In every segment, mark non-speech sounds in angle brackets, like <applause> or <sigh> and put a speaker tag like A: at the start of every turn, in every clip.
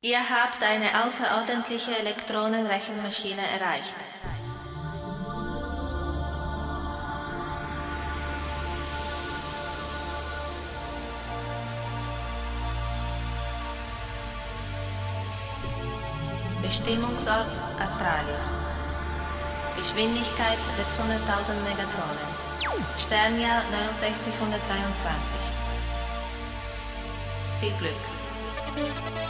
A: Ihr habt eine außerordentliche Elektronenrechenmaschine erreicht. Bestimmungsort Astralis. Geschwindigkeit 600.000 Megatronen. Sternjahr 6923. Viel Glück.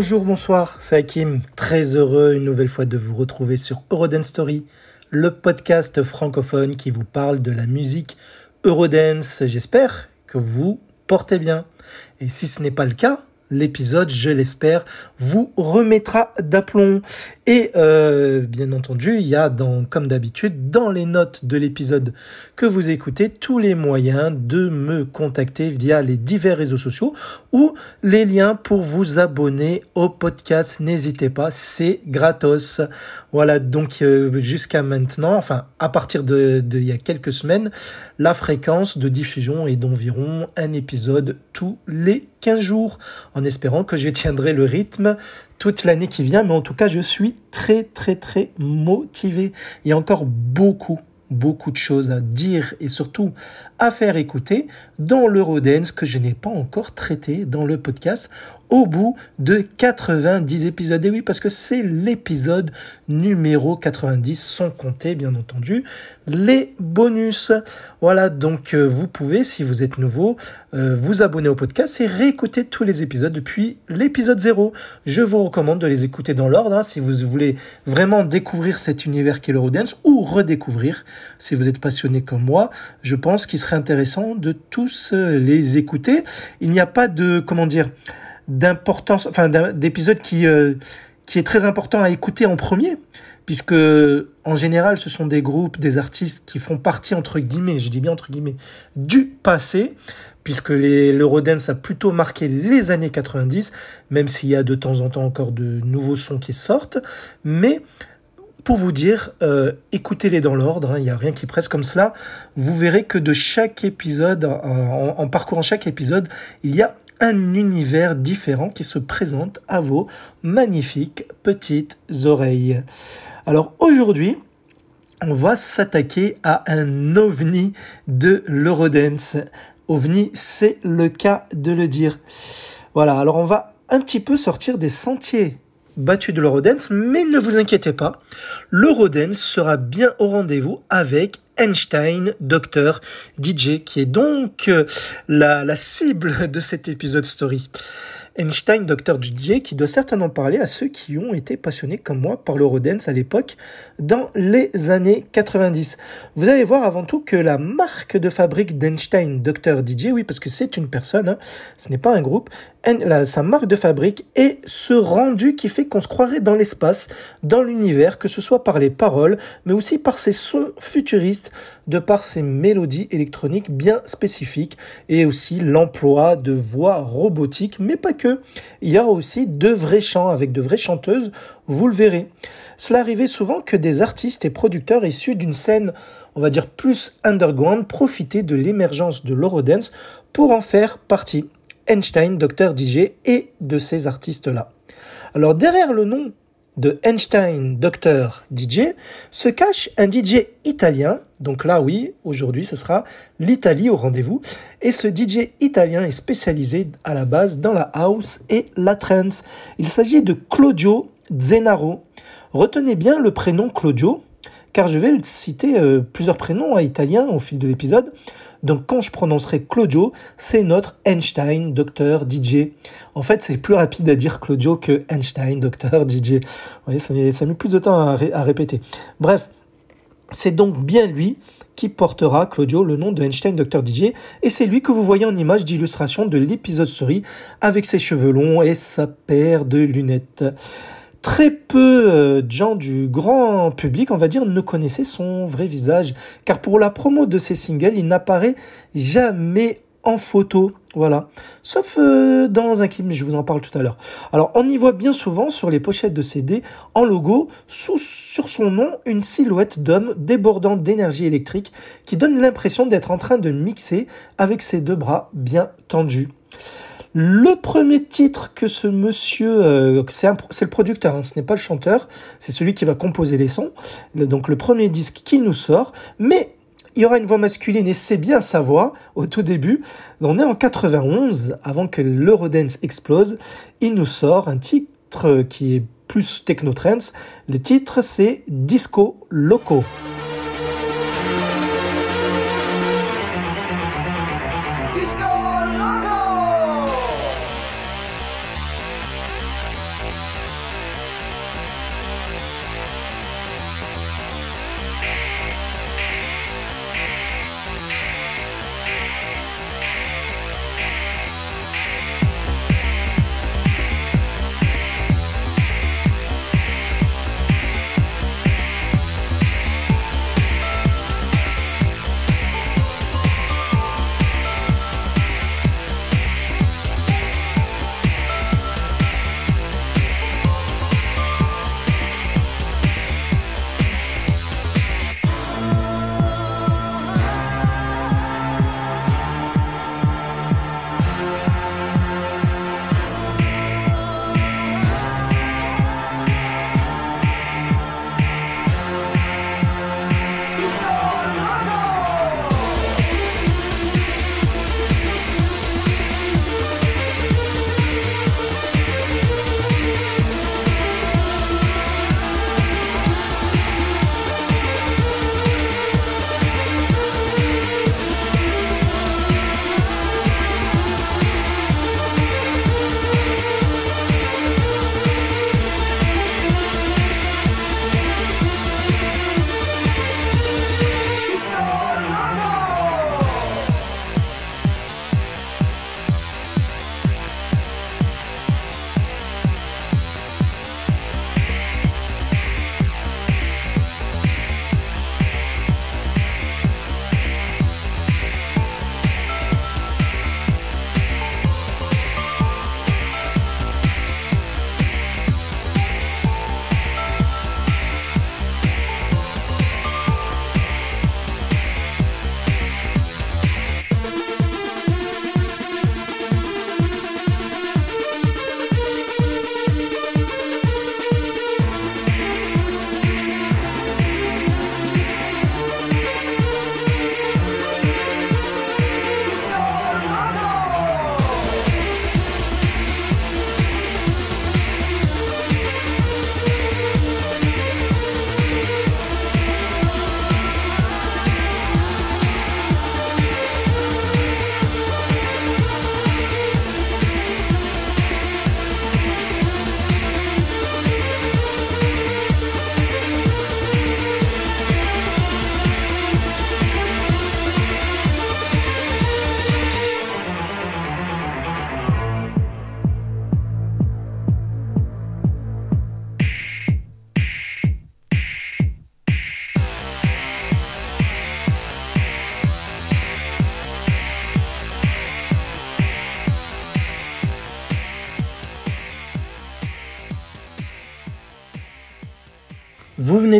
B: Bonjour, bonsoir, c'est Hakim. Très heureux une nouvelle fois de vous retrouver sur Eurodance Story, le podcast francophone qui vous parle de la musique Eurodance. J'espère que vous portez bien. Et si ce n'est pas le cas, l'épisode, je l'espère, vous remettra d'aplomb. Et euh, bien entendu, il y a, comme d'habitude, dans les notes de l'épisode que vous écoutez, tous les moyens de me contacter via les divers réseaux sociaux ou les liens pour vous abonner au podcast. N'hésitez pas, c'est gratos. Voilà, donc euh, jusqu'à maintenant, enfin à partir de, y a quelques semaines, la fréquence de diffusion est d'environ un épisode tous les 15 jours, en espérant que je tiendrai le rythme toute l'année qui vient. Mais en tout cas, je suis très, très, très motivé. Il y a encore beaucoup, beaucoup de choses à dire et surtout à faire écouter dans l'Eurodance que je n'ai pas encore traité dans le podcast au bout de 90 épisodes. Et oui, parce que c'est l'épisode numéro 90, sans compter bien entendu les bonus. Voilà, donc euh, vous pouvez, si vous êtes nouveau, euh, vous abonner au podcast et réécouter tous les épisodes depuis l'épisode 0. Je vous recommande de les écouter dans l'ordre hein, si vous voulez vraiment découvrir cet univers qu'est l'Eurodance ou redécouvrir. Si vous êtes passionné comme moi, je pense qu'il serait intéressant de tous euh, les écouter. Il n'y a pas de, comment dire, d'importance, enfin d'épisode qui, euh, qui est très important à écouter en premier, puisque en général ce sont des groupes, des artistes qui font partie entre guillemets, je dis bien entre guillemets, du passé, puisque l'Eurodance a plutôt marqué les années 90, même s'il y a de temps en temps encore de nouveaux sons qui sortent, mais vous dire, euh, écoutez-les dans l'ordre, hein, il n'y a rien qui presse comme cela. Vous verrez que de chaque épisode, en, en, parcourant chaque épisode, il y a un univers différent qui se présente à vos magnifiques petites oreilles. Alors aujourd'hui, on va s'attaquer à un ovni de l'Eurodance. OVNI, c'est le cas de le dire. Voilà, alors on va un petit peu sortir des sentiers battus de l'Eurodance, mais ne vous inquiétez pas, l'Eurodance sera bien au rendez-vous avec Einstein, Docteur DJ, qui est donc euh, la, la cible de cet épisode story. Einstein, Dr. DJ, qui doit certainement parler à ceux qui ont été passionnés comme moi par l'Eurodance à l'époque, dans les années 90. Vous allez voir avant tout que la marque de fabrique d'Einstein, Dr. DJ, oui, parce que c'est une personne, hein, ce n'est pas un groupe, la, sa marque de fabrique est ce rendu qui fait qu'on se croirait dans l'espace, dans l'univers, que ce soit par les paroles, mais aussi par ses sons futuristes, de par ses mélodies électroniques bien spécifiques, et aussi l'emploi de voix robotiques, mais pas que. Il y a aussi de vrais chants avec de vraies chanteuses, vous le verrez. Cela arrivait souvent que des artistes et producteurs issus d'une scène, on va dire plus underground, profitaient de l'émergence de l'Eurodance pour en faire partie. Einstein, Dr DJ et de ces artistes-là. Alors derrière le nom de Einstein Dr DJ se cache un DJ italien. Donc là oui, aujourd'hui ce sera l'Italie au rendez-vous. Et ce DJ italien est spécialisé à la base dans la house et la trance. Il s'agit de Claudio Zenaro. Retenez bien le prénom Claudio car je vais citer euh, plusieurs prénoms à italiens au fil de l'épisode. Donc quand je prononcerai Claudio, c'est notre Einstein, docteur, DJ. En fait, c'est plus rapide à dire Claudio que Einstein, docteur, DJ. Vous voyez, ça met, plus de temps à, à répéter. Bref, c'est donc bien lui qui portera, Claudio, le nom de Einstein Dr. DJ, et c'est lui que vous voyez en image d'illustration de l'épisode souris avec ses cheveux longs et sa paire de lunettes. Très peu euh, de gens du grand public, on va dire, ne connaissaient son vrai visage, car pour la promo de ses singles, il n'apparaît jamais en photo. Voilà. Sauf euh, dans un clip, mais je vous en parle tout à l'heure. Alors, on y voit bien souvent sur les pochettes de CD, en logo, sous, sur son nom, une silhouette d'homme débordant d'énergie électrique qui donne l'impression d'être en train de mixer avec ses deux bras bien tendus. Le premier titre que ce monsieur, euh, c'est le producteur, hein, ce n'est pas le chanteur, c'est celui qui va composer les sons. donc le premier disque qu'il nous sort, mais il y aura une voix masculine et c'est bien sa voix au tout début. On est en 91, avant que l'Eurodance explose. Il nous sort un titre qui est plus techno-trance. Le titre c'est Disco Loco.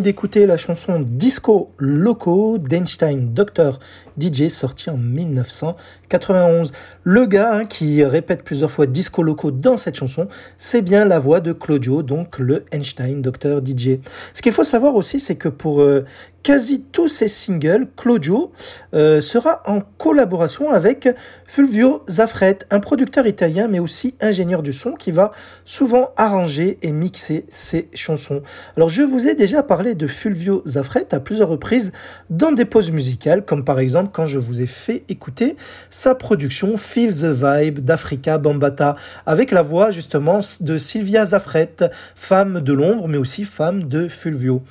B: D'écouter la chanson Disco Loco d'Einstein Dr. DJ sortie en 1991. Le gars hein, qui répète plusieurs fois Disco Loco dans cette chanson, c'est bien la voix de Claudio, donc le Einstein Dr. DJ. Ce qu'il faut savoir aussi, c'est que pour euh, quasi tous ses singles, Claudio euh, sera en collaboration avec Fulvio Zaffret, un producteur italien mais aussi ingénieur du son qui va souvent arranger et mixer ses chansons. Alors je vous ai déjà parlé de Fulvio Zafret à plusieurs reprises dans des pauses musicales, comme par exemple quand je vous ai fait écouter sa production Feel the Vibe d'Africa Bambata, avec la voix justement de Sylvia Zafret, femme de l'ombre, mais aussi femme de Fulvio.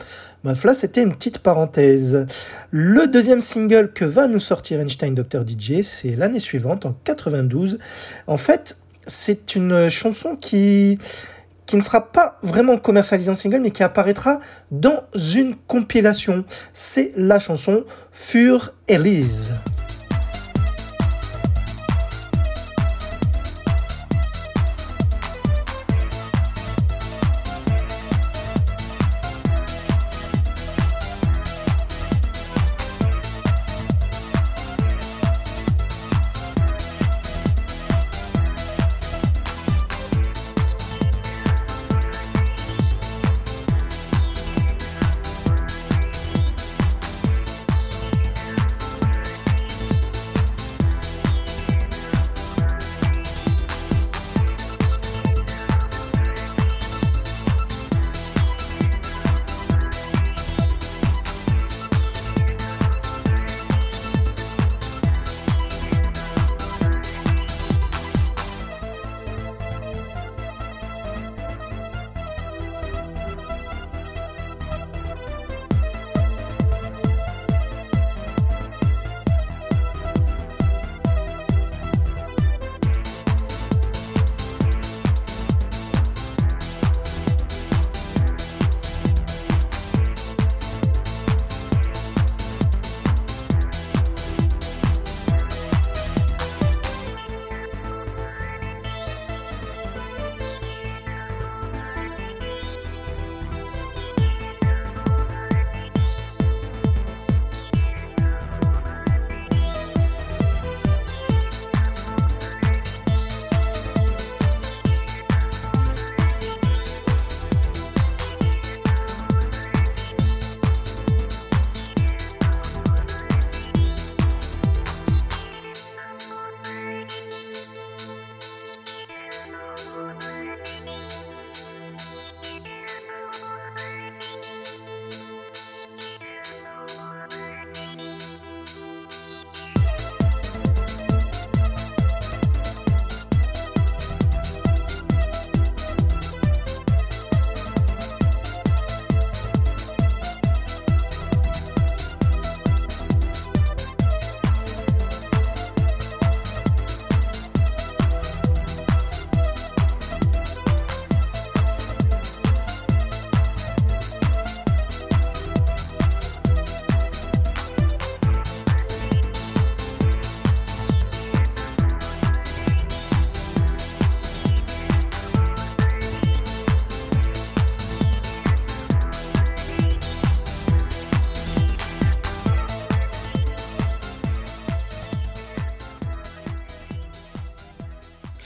B: Bref, là, c'était une petite parenthèse. Le deuxième single que va nous sortir Einstein Dr. DJ, c'est l'année suivante, en 92. En fait, c'est une chanson qui qui ne sera pas vraiment commercialisée en single, mais qui apparaîtra dans une compilation. C'est la chanson Fur Elise.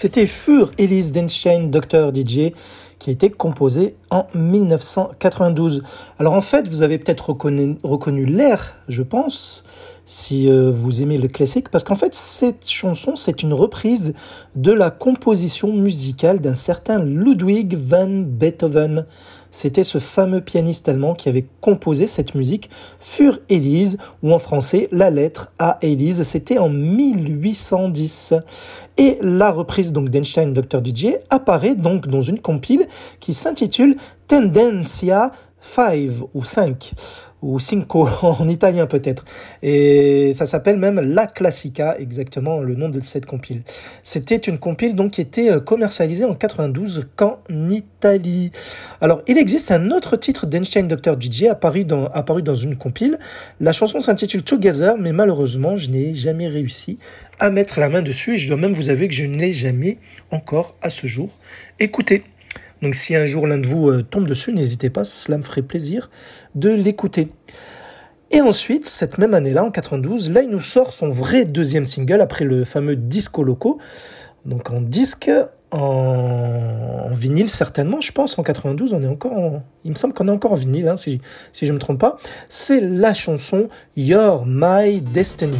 B: C'était Fur Elise Denstein, Dr. DJ, qui a été composé en 1992. Alors en fait, vous avez peut-être reconnu, l'air, je pense, si euh, vous aimez le classique, parce qu'en fait, cette chanson, c'est une reprise de la composition musicale d'un certain Ludwig van Beethoven. C'était ce fameux pianiste allemand qui avait composé cette musique Fur Elise, ou en français la lettre à Elise. C'était en 1810. Et la reprise donc d'Einstein Dr. DJ apparaît donc dans une compile qui s'intitule Tendencia 5 ou 5 ou Cinco <laughs> en italien peut-être. Et ça s'appelle même La Classica, exactement le nom de cette compile. C'était une compile donc qui était euh, commercialisée en 92 qu'en Italie. Alors il existe un autre titre d'Einstein Dr. DJ apparu dans, dans une compile. La chanson s'intitule Together, mais malheureusement je n'ai jamais réussi à mettre la main dessus et je dois même vous avouer que je ne l'ai jamais encore à ce jour écouté. Donc si un jour l'un de vous euh, tombe dessus, n'hésitez pas, cela me ferait plaisir de l'écouter. Et ensuite, cette même année-là, en 92, là, il nous sort son vrai deuxième single après le fameux Disco Loco. Donc en disque, en, vinyle certainement, je pense, en 92, on est encore en... Il me semble qu'on est encore en vinyle, hein, si, je ne me trompe pas. C'est la chanson You're My Destiny.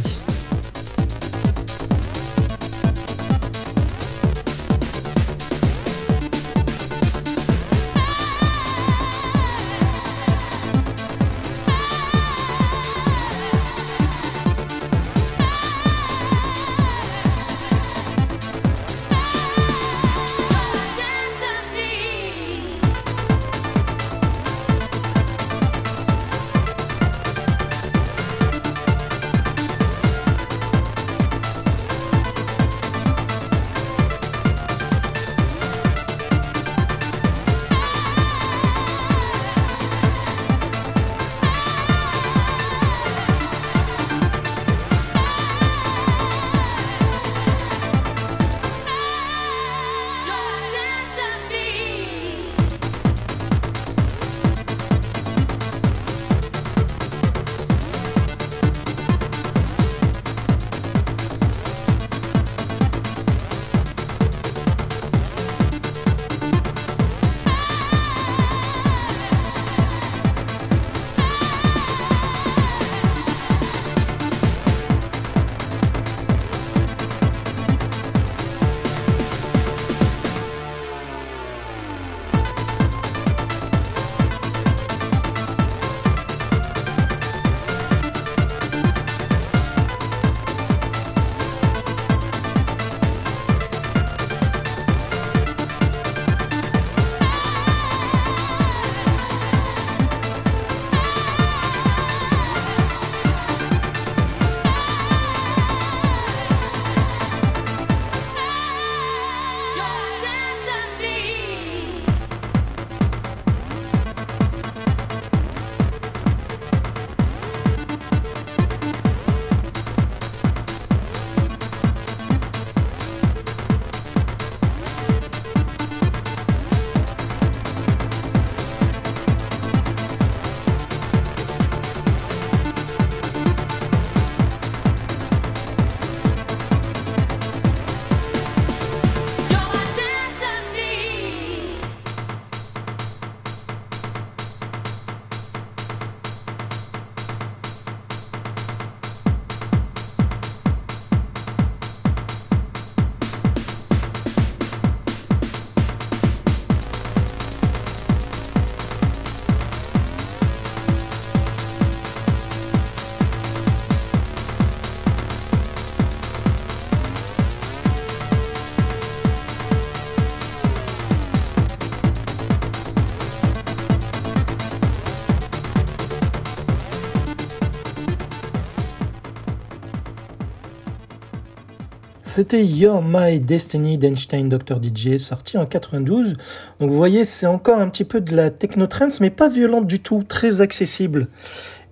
B: C'était Your My Destiny d'Einstein Dr. DJ, sorti en 92. Donc vous voyez, c'est encore un petit peu de la technotrance, mais pas violente du tout, très accessible.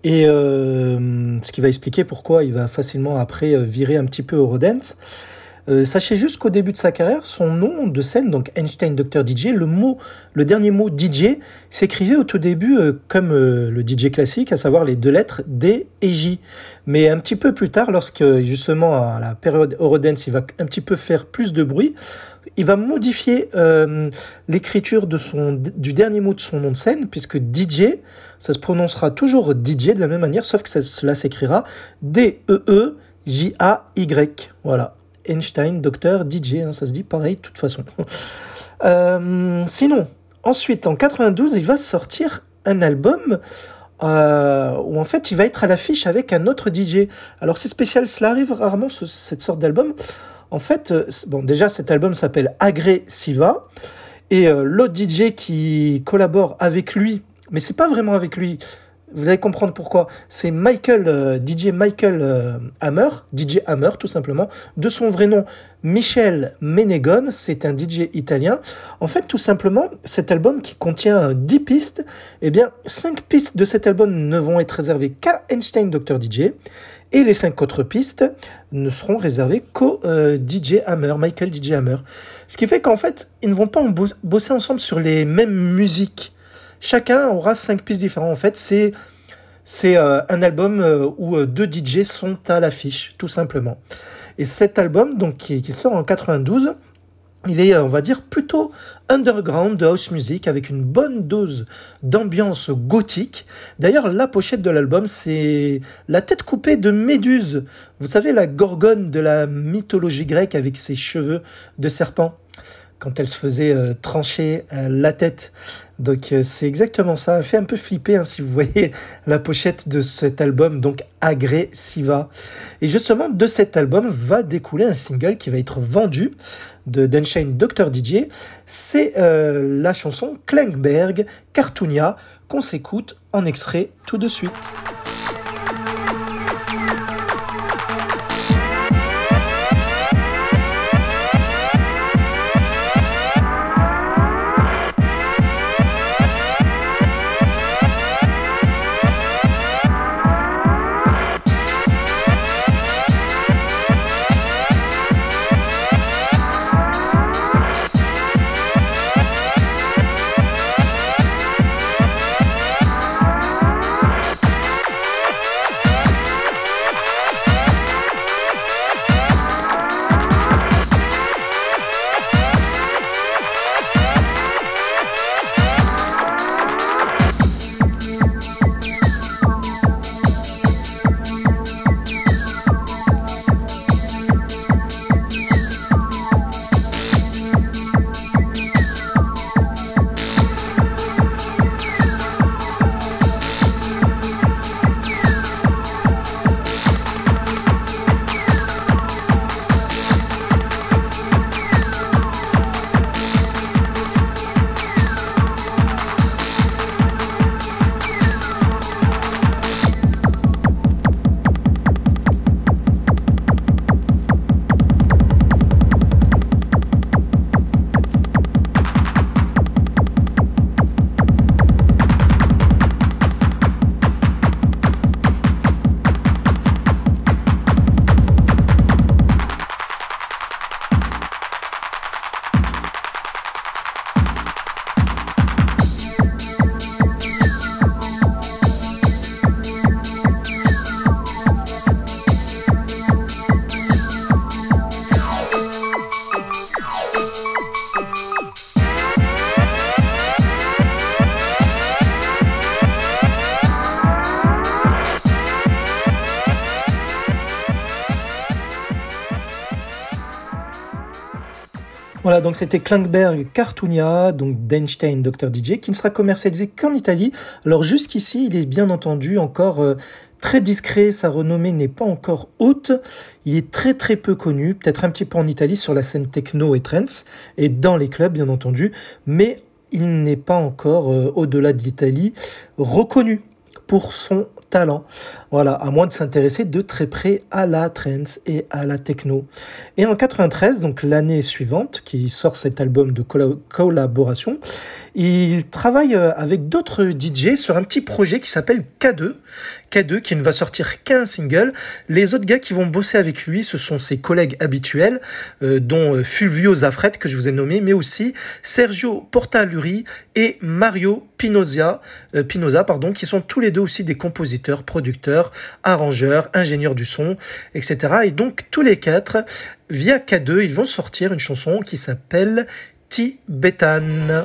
B: Et euh, ce qui va expliquer pourquoi il va facilement après euh, virer un petit peu Eurodance. Euh, sachez juste qu'au début de sa carrière, son nom de scène, donc Einstein Dr. DJ, le mot, le dernier mot DJ, s'écrivait au tout début euh, comme euh, le DJ classique, à savoir les deux lettres D et J. Mais un petit peu plus tard, lorsque justement à la période Eurodance, il va un petit peu faire plus de bruit, il va modifier l'écriture de son, du dernier mot de son nom de scène, puisque DJ, ça se prononcera toujours DJ de la même manière, sauf que cela s'écrira D-E-E-J-A-Y. Voilà. Einstein, docteur, DJ, hein, ça se dit pareil de toute façon. <laughs> Euh, sinon, ensuite, en 92, il va sortir un album euh, où en fait il va être à l'affiche avec un autre DJ. Alors c'est spécial, cela arrive rarement, cette sorte d'album. En fait, euh, bon, déjà cet album s'appelle Agressiva et l'autre DJ qui collabore avec lui, mais c'est pas vraiment avec lui, vous allez comprendre pourquoi. C'est Michael, euh, DJ Michael euh, Hammer, DJ Hammer tout simplement, de son vrai nom Michel Menegon, c'est un DJ italien. En fait, tout simplement, cet album qui contient 10 pistes, eh bien, 5 pistes de cet album ne vont être réservées qu'à Einstein Dr. DJ, et les 5 autres pistes ne seront réservées qu'au euh, DJ Hammer, Michael DJ Hammer. Ce qui fait qu'en fait, ils ne vont pas bosser ensemble sur les mêmes musiques. Chacun aura cinq pistes différentes. En fait, c'est c'est euh, un album euh, où euh, deux DJ sont à l'affiche, tout simplement. Et cet album, donc qui, sort en 92, il est, on va dire, plutôt underground de house music avec une bonne dose d'ambiance gothique. D'ailleurs, la pochette de l'album, c'est la tête coupée de Méduse. Vous savez, la gorgone de la mythologie grecque avec ses cheveux de serpent quand elle se faisait euh, trancher euh, la tête. Donc euh, c'est exactement ça. Elle fait un peu flipper hein, si vous <laughs> voyez la pochette de cet album, donc Agressiva. Et justement, de cet album va découler un single qui va être vendu de Denshane Dr. Didier. C'est la chanson Klangberg Cartoonia qu'on s'écoute en extrait tout de suite. Voilà, donc c'était Klangberg Cartoonia, donc d'Einstein Dr. DJ, qui ne sera commercialisé qu'en Italie. Alors jusqu'ici, il est bien entendu encore euh, très discret, sa renommée n'est pas encore haute. Il est très très peu connu, peut-être un petit peu en Italie sur la scène techno et trance, et dans les clubs bien entendu, mais il n'est pas encore, euh, au-delà de l'Italie, reconnu pour son talent. Voilà, à moins de s'intéresser de très près à la trance et à la techno. Et en 93, donc l'année suivante, qui sort cet album de collaboration, il travaille euh, avec d'autres DJ sur un petit projet qui s'appelle K2. K2 qui ne va sortir qu'un single. Les autres gars qui vont bosser avec lui, ce sont ses collègues habituels, euh, dont euh, Fulvio Zafret que je vous ai nommé, mais aussi Sergio Portaluri et Mario Pinoza, qui sont tous les deux aussi des compositeurs, producteurs, arrangeurs, ingénieurs du son, etc. Et donc tous les quatre, via K2, ils vont sortir une chanson qui s'appelle Tibetan.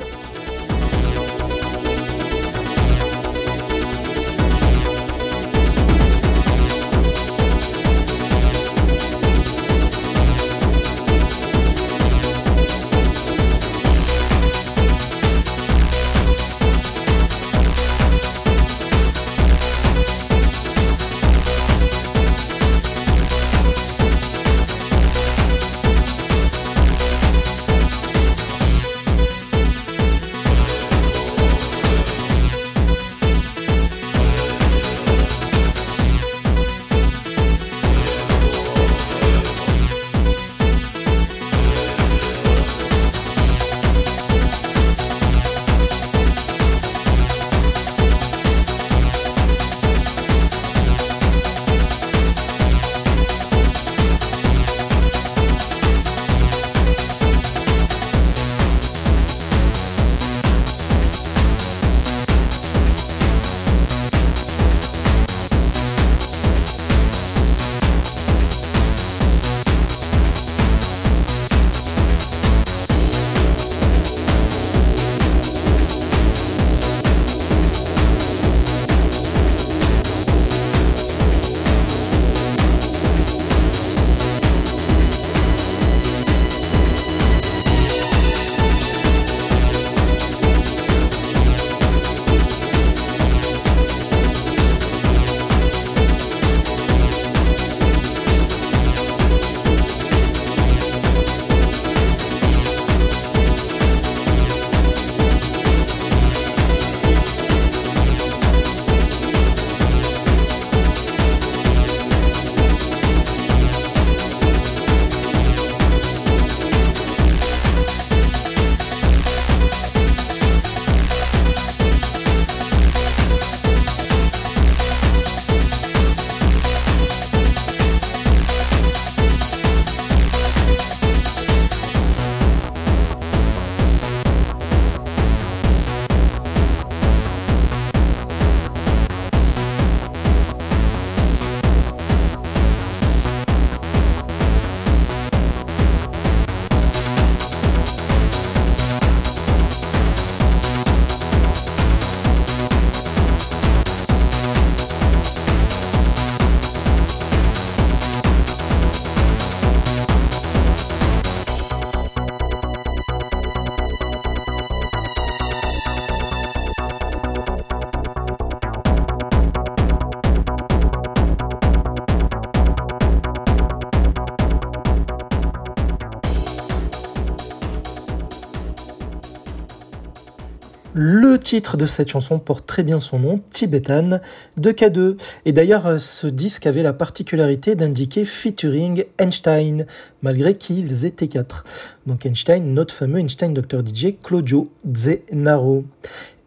B: Titre de cette chanson porte très bien son nom, Tibetan, de K2. Et d'ailleurs, euh, ce disque avait la particularité d'indiquer featuring Einstein, malgré qu'ils étaient quatre. Donc Einstein, notre fameux Einstein Dr DJ, Claudio Zenaro.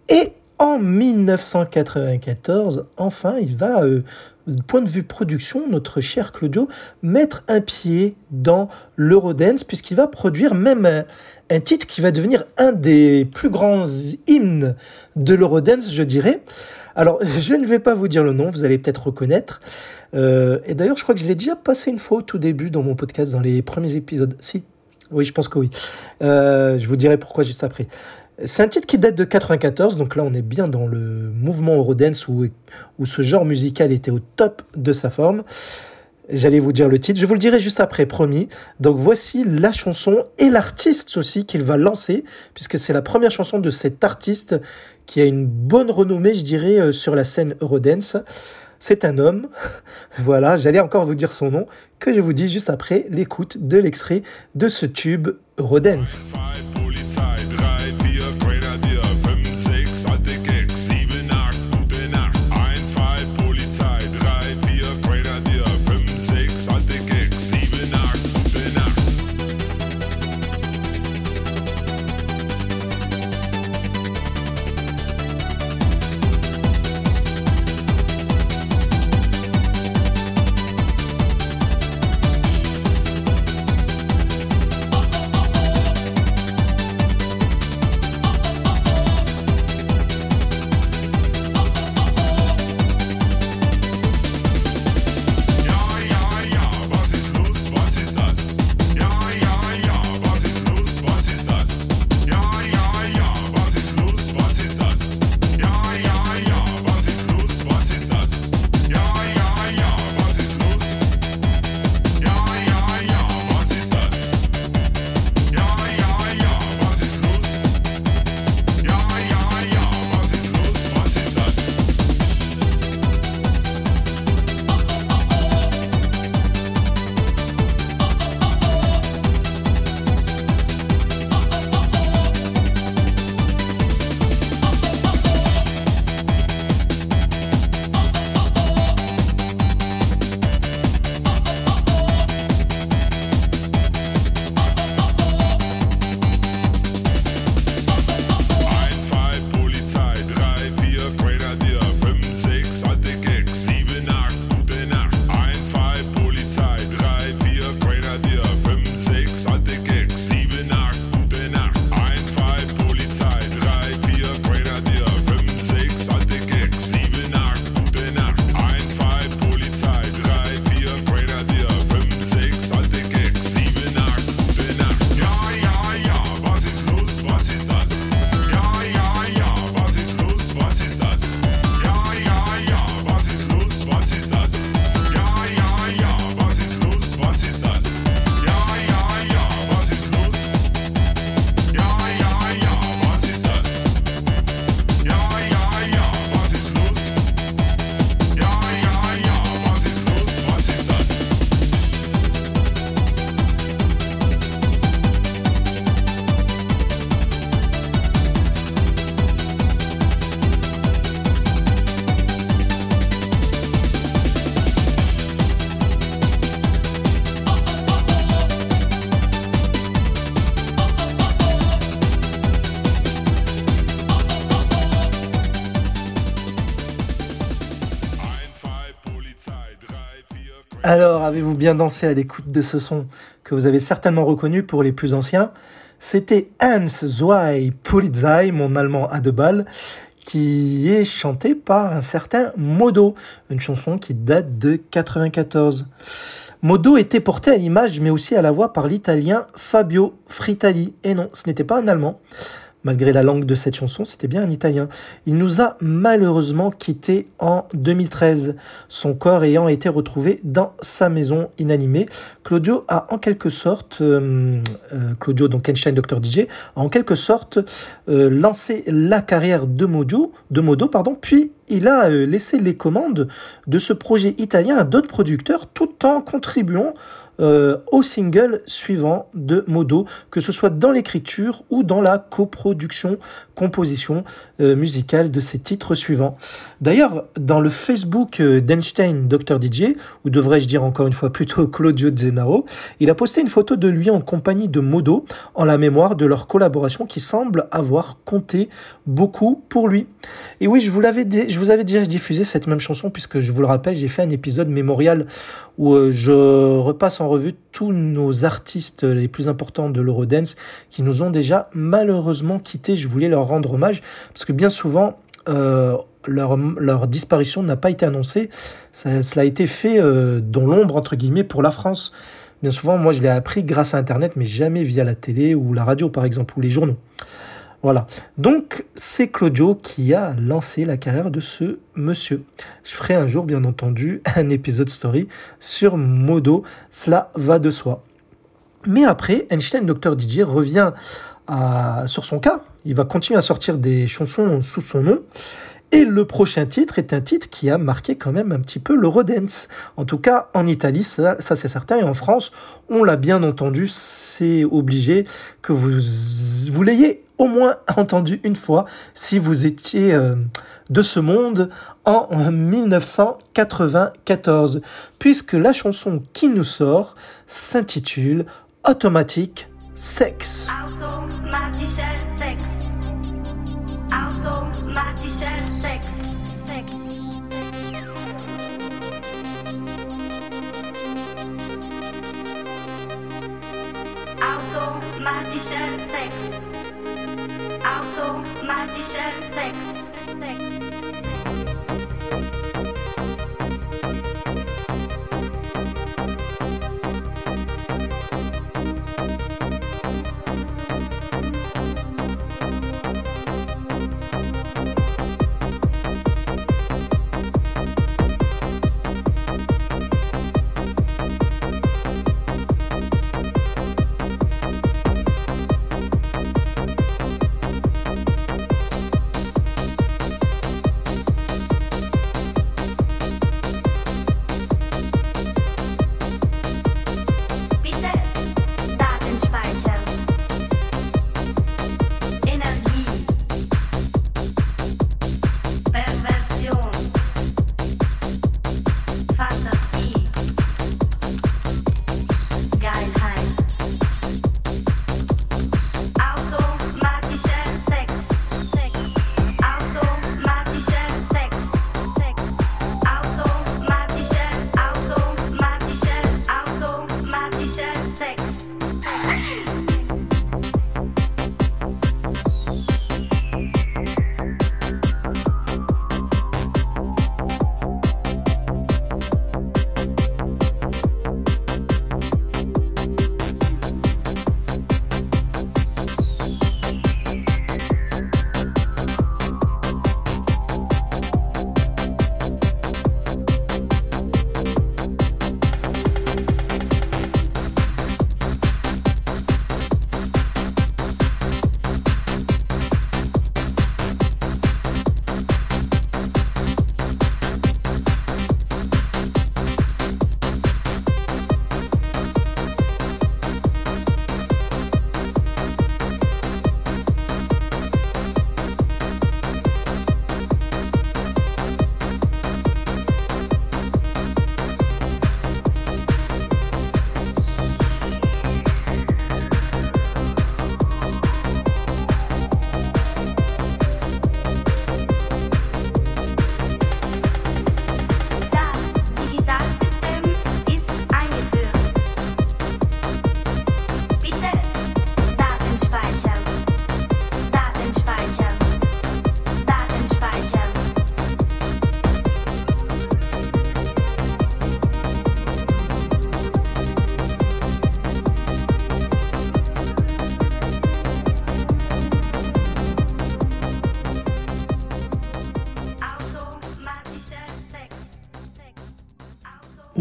B: Et en 1994, enfin, il va, euh, point de vue production, notre cher Claudio, mettre un pied dans l'Eurodance, puisqu'il va produire même un titre qui va devenir un des plus grands hymnes de l'Eurodance, je dirais. Alors, <laughs> je ne vais pas vous dire le nom, vous allez peut-être reconnaître. Euh, et d'ailleurs, je crois que je l'ai déjà passé une fois au tout début dans mon podcast, dans les premiers épisodes. Si, oui, je pense que oui. Euh, je vous dirai pourquoi juste après. C'est un titre qui date de 94, donc là on est bien dans le mouvement Eurodance où, où ce genre musical était au top de sa forme. J'allais vous dire le titre, je vous le dirai juste après, promis. Donc voici la chanson et l'artiste aussi qu'il va lancer, puisque c'est la première chanson de cet artiste qui a une bonne renommée, je dirais, euh, sur la scène Eurodance. C'est un homme, <laughs> voilà, j'allais encore vous dire son nom, que je vous dis juste après l'écoute de l'extrait de ce tube Eurodance. Avez-vous bien dansé à l'écoute de ce son que vous avez certainement reconnu pour les plus anciens? C'était Hans Zwei Polizei, mon allemand à deux balles, qui est chanté par un certain Modo, une chanson qui date de 94. Modo était porté à l'image mais aussi à la voix par l'italien Fabio Fritali. Et non, ce n'était pas un allemand malgré la langue de cette chanson, c'était bien un Italien. Il nous a malheureusement quittés en 2013, son corps ayant été retrouvé dans sa maison inanimée. Claudio a en quelque sorte, euh, euh, Claudio donc Einstein Dr DJ, a en quelque sorte euh, lancé la carrière de Modo, de Modo pardon, puis il a laissé les commandes de ce projet italien à d'autres producteurs tout en contribuant euh, au single suivant de Modo, que ce soit dans l'écriture ou dans la coproduction, composition euh, musicale de ces titres suivants. D'ailleurs, dans le Facebook euh, d'Einstein Dr DJ, ou devrais-je dire encore une fois plutôt <laughs> Claudio Zenaro, il a posté une photo de lui en compagnie de Modo en la mémoire de leur collaboration qui semble avoir compté beaucoup pour lui. Et oui, je vous, l'avais je vous avais déjà diffusé cette même chanson puisque je vous le rappelle, j'ai fait un épisode mémorial où je repasse en revue tous nos artistes les plus importants de l'Eurodance qui nous ont déjà malheureusement quittés. Je voulais leur rendre hommage parce que bien souvent, euh, leur, disparition n'a pas été annoncée. Ça, cela a été fait euh, dans l'ombre, entre guillemets, pour la France. Bien souvent, moi, je l'ai appris grâce à Internet, mais jamais via la télé ou la radio, par exemple, ou les journaux. Voilà. Donc, c'est Claudio qui a lancé la carrière de ce monsieur. Je ferai un jour, bien entendu, <laughs> un épisode story sur Modo. Cela va de soi. Mais après, Einstein Dr. DJ revient sur son cas. Il va continuer à sortir des chansons sous son nom. Et le prochain titre est un titre qui a marqué quand même un petit peu l'Eurodance. En tout cas, en Italie, ça, ça c'est certain. Et en France, on l'a bien entendu, c'est obligé que vous, vous l'ayez au moins entendu une fois si vous étiez euh, de ce monde en 1994, puisque la chanson qui nous sort s'intitule Automatic Sex. Automatischer Sex. Sex.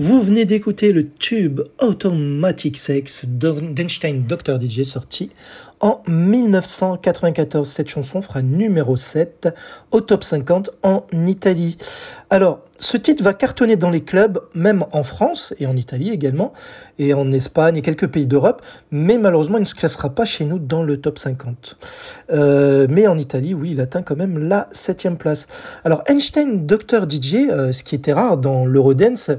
B: Vous venez d'écouter le tube Automatic Sex d'Einstein Dr. DJ sorti en 1994. Cette chanson fera numéro 7 au top 50 en Italie. Alors, ce titre va cartonner dans les clubs, même en France et en Italie également, et en Espagne et quelques pays d'Europe, mais malheureusement, il ne se classera pas chez nous dans le top 50. Euh, mais en Italie, oui, il atteint quand même la septième place. Alors, Einstein Dr. DJ, euh, ce qui était rare dans l'Eurodance,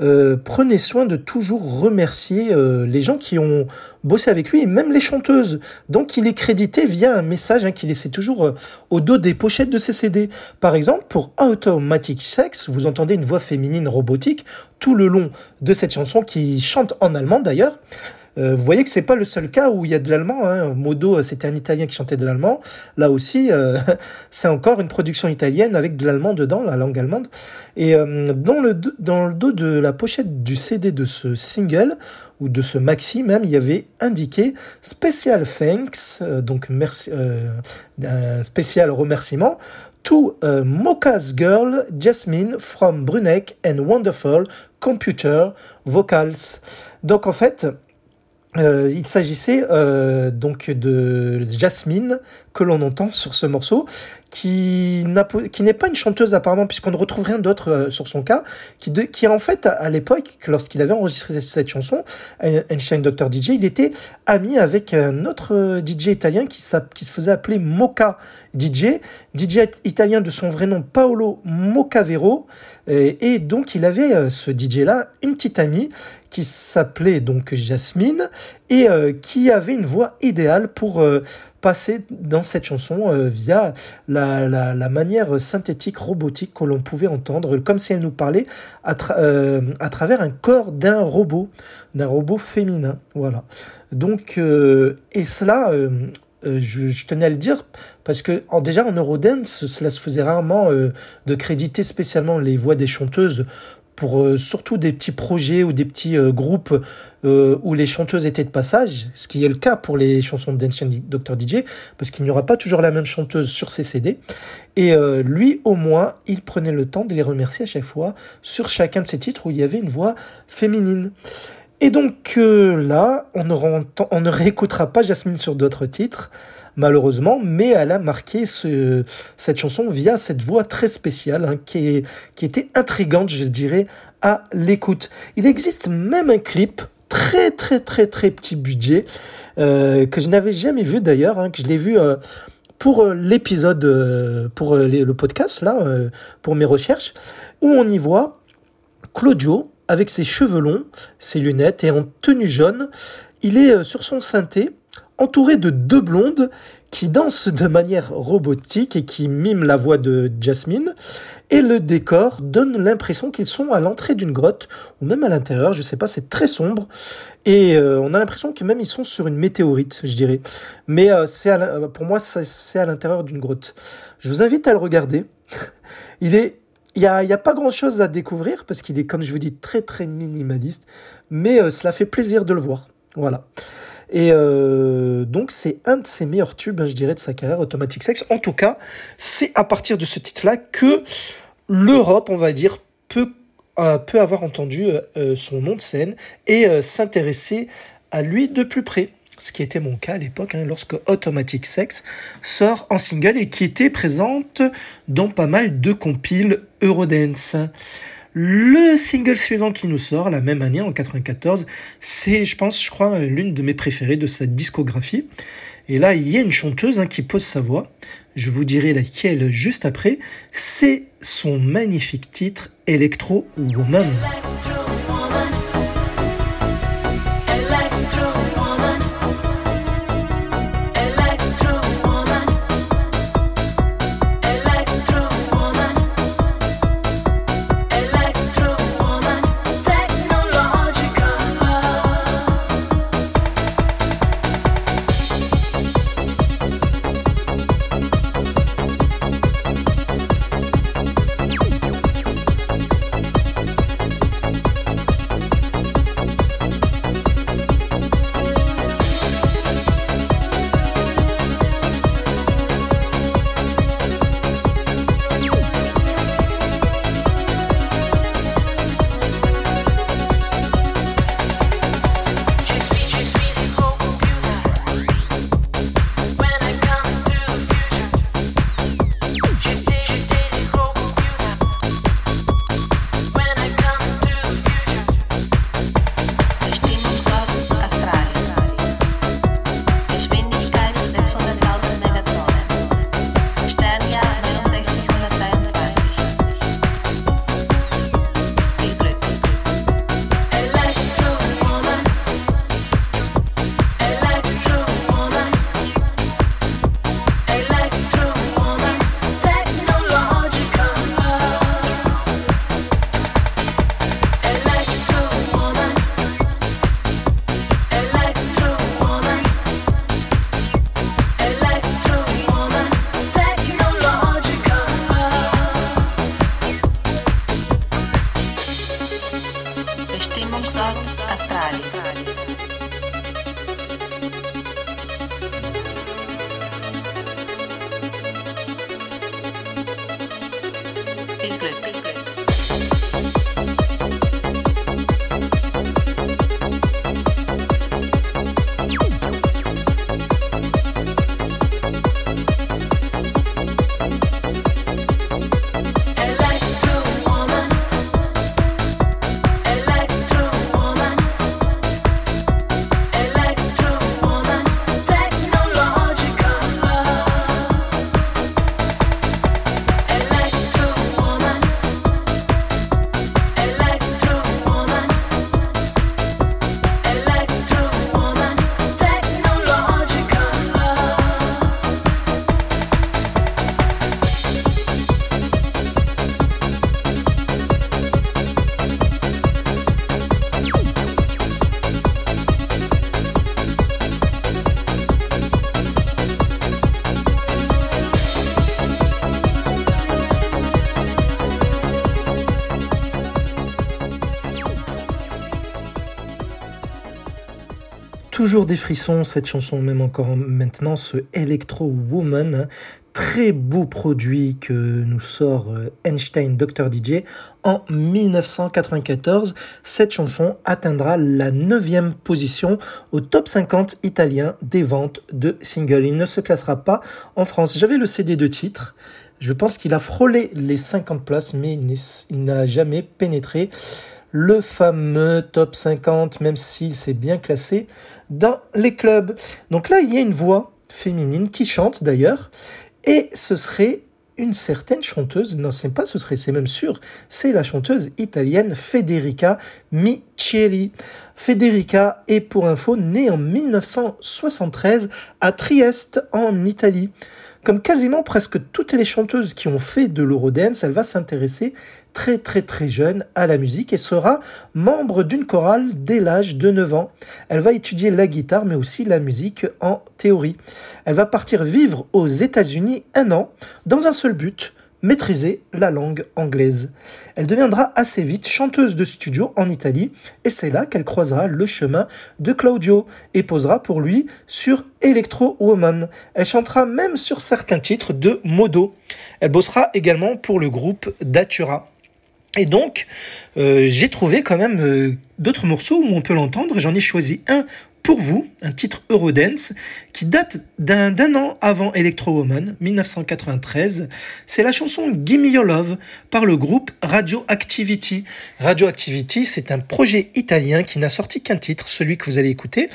B: euh, prenez soin de toujours remercier euh, les gens qui ont bossé avec lui et même les chanteuses. Donc il est crédité via un message hein, qu'il laissait toujours euh, au dos des pochettes de ses CD. Par exemple, pour Automatic Sex, vous entendez une voix féminine robotique tout le long de cette chanson qui chante en allemand d'ailleurs. Euh, vous voyez que c'est pas le seul cas où il y a de l'allemand. Hein. Modo, euh, c'était un Italien qui chantait de l'allemand. Là aussi, euh, <laughs> c'est encore une production italienne avec de l'allemand dedans, la langue allemande. Et dans, le, dans le dos de la pochette du CD de ce single, ou de ce maxi même, il y avait indiqué Special Thanks, donc merci, un spécial remerciement, to Mocha's Girl Jasmine from Bruneck and Wonderful Computer Vocals. Donc en fait, euh, il s'agissait euh, donc de Jasmine que l'on entend sur ce morceau, qui, n'est pas une chanteuse apparemment, puisqu'on ne retrouve rien d'autre euh, sur son cas, qui, en fait, à, l'époque, lorsqu'il avait enregistré cette chanson, Einstein Dr. DJ, il était ami avec un autre DJ italien qui, se faisait appeler Mocha DJ, DJ italien de son vrai nom Paolo Mocavero, et, et donc il avait ce DJ-là, une petite amie, qui s'appelait donc Jasmine, et qui avait une voix idéale pour passer dans cette chanson euh, via la, la, manière synthétique, robotique que l'on pouvait entendre, comme si elle nous parlait à, euh, à travers un corps d'un robot, d'un robot féminin. Voilà. Donc, euh, et cela, je, tenais à le dire parce que déjà en Eurodance, cela se faisait rarement de créditer spécialement les voix des chanteuses pour euh, surtout des petits projets ou des petits euh, groupes euh, où les chanteuses étaient de passage, ce qui est le cas pour les chansons de Dr DJ, parce qu'il n'y aura pas toujours la même chanteuse sur ces CD. Et lui, au moins, il prenait le temps de les remercier à chaque fois sur chacun de ces titres où il y avait une voix féminine. Et donc là, on ne réécoutera pas Jasmine sur d'autres titres malheureusement, mais elle a marqué ce, cette chanson via cette voix très spéciale hein, qui était intrigante, je dirais, à l'écoute. Il existe même un clip très très très très petit budget euh, que je n'avais jamais vu d'ailleurs, hein, que je l'ai vu euh, pour euh, l'épisode, pour le podcast là, pour mes recherches, où on y voit Claudio avec ses cheveux longs, ses lunettes et en tenue jaune. Il est sur son synthé entouré de deux blondes qui dansent de manière robotique et qui miment la voix de Jasmine. Et le décor donne l'impression qu'ils sont à l'entrée d'une grotte, ou même à l'intérieur, je sais pas, c'est très sombre. Et euh, on a l'impression que même ils sont sur une météorite, je dirais. Mais euh, c'est pour moi, c'est à l'intérieur d'une grotte. Je vous invite à le regarder. <laughs> Il est il n'y a, pas grand chose à découvrir parce qu'il est, comme je vous dis, très très minimaliste, mais euh, cela fait plaisir de le voir. Voilà. Et euh, donc, c'est un de ses meilleurs tubes, hein, je dirais, de sa carrière, Automatic Sex. En tout cas, c'est à partir de ce titre-là que l'Europe, on va dire, peut, euh, peut avoir entendu euh, son nom de scène et s'intéresser à lui de plus près. Ce qui était mon cas à l'époque, hein, lorsque Automatic Sex sort en single et qui était présente dans pas mal de compiles Eurodance. Le single suivant qui nous sort la même année, en 94, c'est, je pense, je crois, l'une de mes préférées de sa discographie. Et là, il y a une chanteuse hein, qui pose sa voix. Je vous dirai laquelle juste après. C'est son magnifique titre Electro Woman. Toujours des frissons, cette chanson, même encore maintenant, ce Electro Woman, très beau produit que nous sort euh, Einstein Dr. DJ en 1994. Cette chanson atteindra la 9 position au top 50 italien des ventes de singles. Il ne se classera pas en France. J'avais le CD de titre. Je pense qu'il a frôlé les 50 places, mais il n'a jamais pénétré le fameux top 50, même s'il s'est bien classé dans les clubs. Donc là, il y a une voix féminine qui chante d'ailleurs, et ce serait une certaine chanteuse, non c'est pas ce serait, c'est même sûr, c'est la chanteuse italienne Federica Micheli. Federica est pour info née en 1973 à Trieste en Italie. Comme quasiment presque toutes les chanteuses qui ont fait de l'eurodance, elle va s'intéresser très très très jeune à la musique et sera membre d'une chorale dès l'âge de 9 ans. Elle va étudier la guitare mais aussi la musique en théorie. Elle va partir vivre aux États-Unis un an dans un seul but, maîtriser la langue anglaise. Elle deviendra assez vite chanteuse de studio en Italie et c'est là qu'elle croisera le chemin de Claudio et posera pour lui sur Electro Woman. Elle chantera même sur certains titres de Modo. Elle bossera également pour le groupe Datura. Et donc, euh, j'ai trouvé quand même euh, d'autres morceaux où on peut l'entendre. J'en ai choisi un pour vous, un titre Eurodance qui date d'un an avant Electro Woman, 1993. C'est la chanson Gimme Your Love par le groupe Radioactivity. Radioactivity, c'est un projet italien qui n'a sorti qu'un titre, celui que vous allez écouter.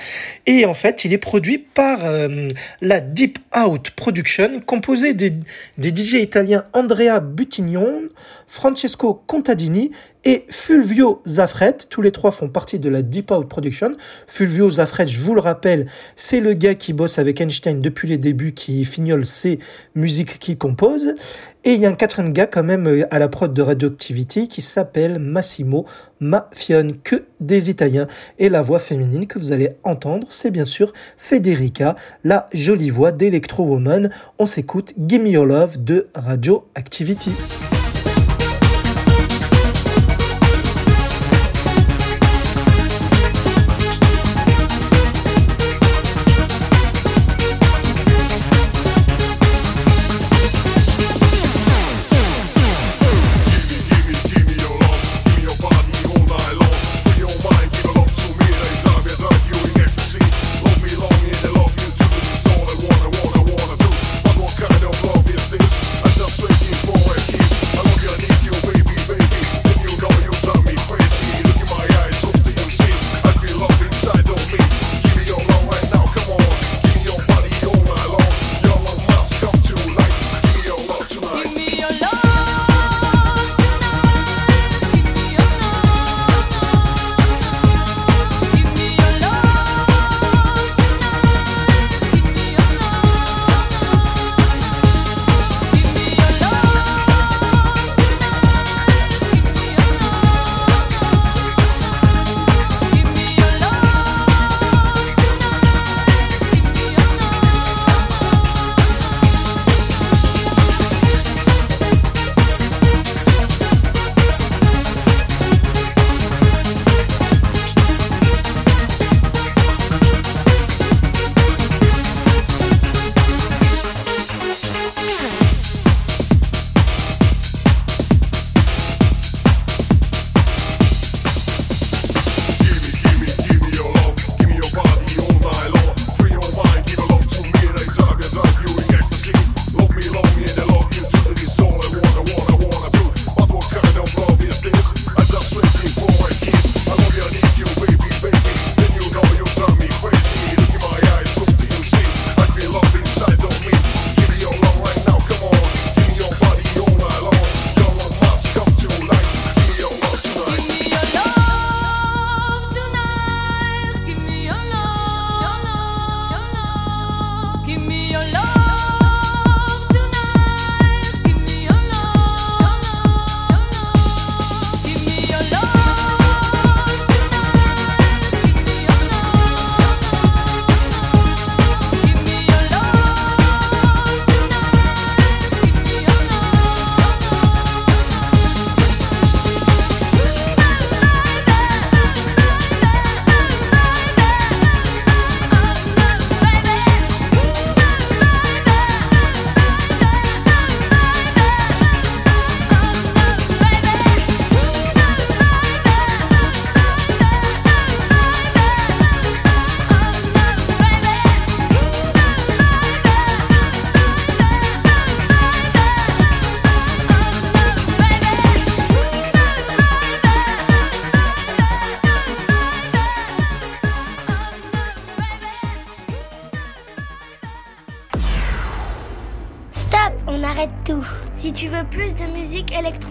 B: Et en fait, il est produit par euh, la Deep Out Production, composée des, des DJ italiens Andrea Butignon, Francesco Contadini et Fulvio Zafret. Tous les trois font partie de la Deep Out Production. Fulvio Zafret, je vous le rappelle, c'est le gars qui bosse avec Einstein depuis les débuts, qui fignole ses musiques qu'il compose. Et il y a un quatrième gars quand même à la prod de Radioactivity qui s'appelle Massimo Mafione, que des Italiens. Et la voix féminine que vous allez entendre, c'est bien sûr Federica, la jolie voix d'Electro Woman. On s'écoute Gimme Your Love de Radioactivity.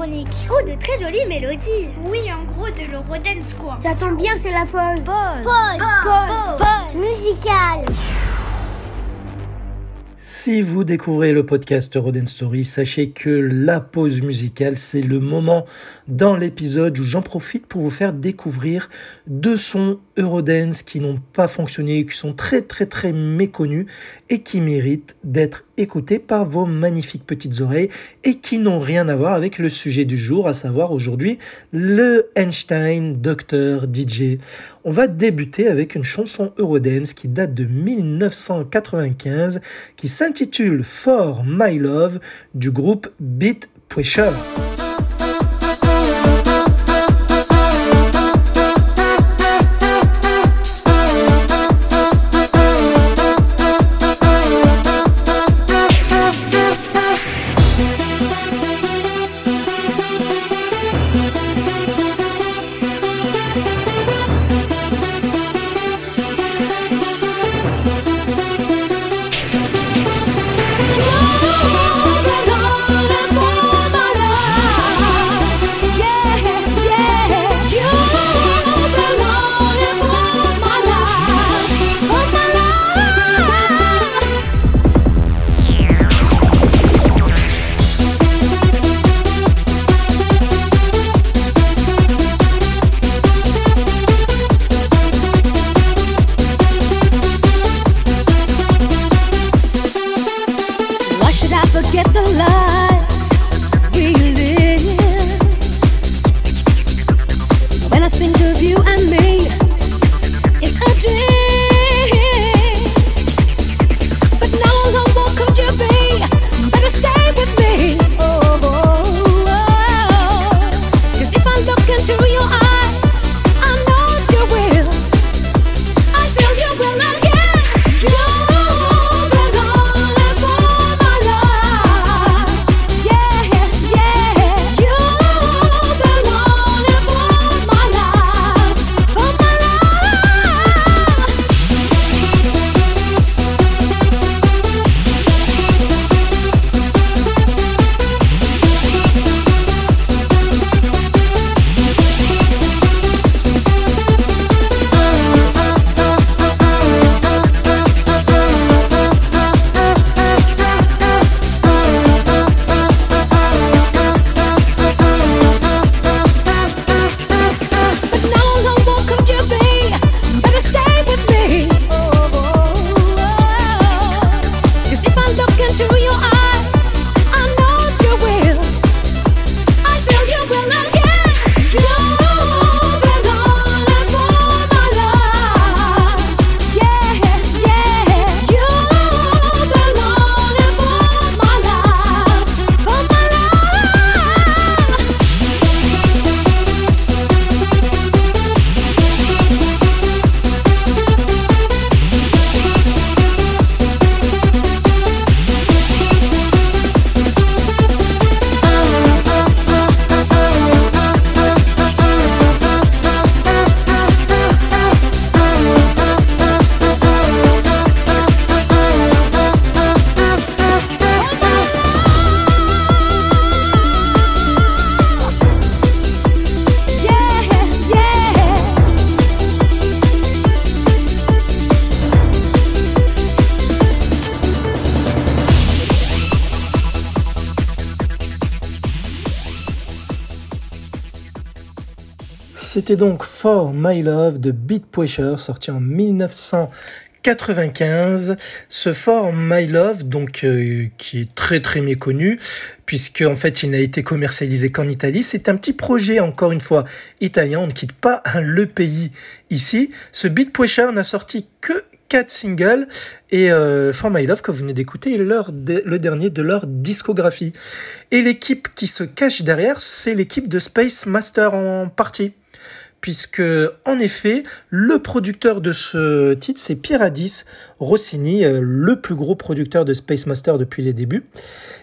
C: Électronique.
D: Oh, de très jolies mélodies.
C: Oui, en gros, de l'Eurodance, quoi.
D: Ça tombe bien, c'est la pause.
C: Pause.
D: Pause. Pause. Pause. Musicale.
B: Si vous découvrez le podcast Roden Story, sachez que la pause musicale, c'est le moment dans l'épisode où j'en profite pour vous faire découvrir deux sons Eurodance qui n'ont pas fonctionné, qui sont très très très méconnus et qui méritent d'être écoutés par vos magnifiques petites oreilles et qui n'ont rien à voir avec le sujet du jour, à savoir aujourd'hui le Einstein Docteur DJ. On va débuter avec une chanson Eurodance qui date de 1995 qui s'intitule For My Love du groupe Beat Pressure. Donc For My Love de Beat Pressure, sorti en 1995. Ce For My Love, donc, euh, qui est très très méconnu, puisque en fait il n'a été commercialisé qu'en Italie. C'est un petit projet, encore une fois, italien. On ne quitte pas le pays ici. Ce Beat Pressure n'a sorti que 4 singles et euh, For My Love que vous venez d'écouter est le dernier de leur discographie. Et l'équipe qui se cache derrière, c'est l'équipe de Space Master en partie puisque en effet, le producteur de ce titre, c'est Pierre Addis Rossini, euh, le plus gros producteur de Space Master depuis les débuts.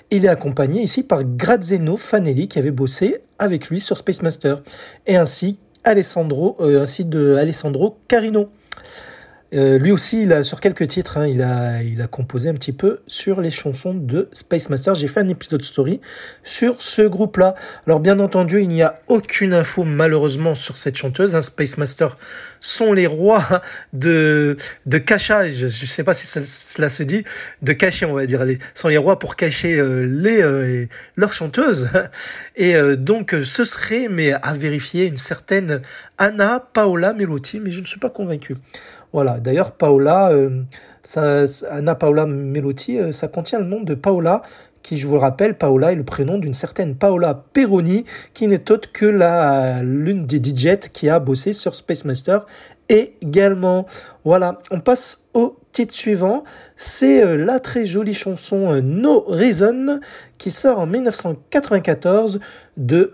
B: Il est accompagné ici par Graziano Fanelli qui avait bossé avec lui sur Space Master et ainsi Alessandro, euh, ainsi de Alessandro Carino. Euh, lui aussi, sur quelques titres, hein, il, a, composé un petit peu sur les chansons de Space Master. J'ai fait un épisode story sur ce groupe-là. Alors bien entendu, il n'y a aucune info malheureusement sur cette chanteuse. Hein. Space Master sont les rois de, de cachage. Je ne sais pas si cela se dit, de cacher, on va dire. Sont les rois pour cacher euh, les, euh, leurs chanteuses. <laughs> Et donc, ce serait, mais à vérifier, une certaine Anna Paola Melotti, mais je ne suis pas convaincu. Voilà, d'ailleurs, Paola, euh, Anna Paola Melotti, euh, ça contient le nom de Paola, qui, je vous le rappelle, Paola est le prénom d'une certaine Paola Peroni, qui n'est autre que l'une des DJ qui a bossé sur Space Master également. Voilà, on passe au titre suivant. C'est euh, la très jolie chanson No Reason qui sort en 1994 de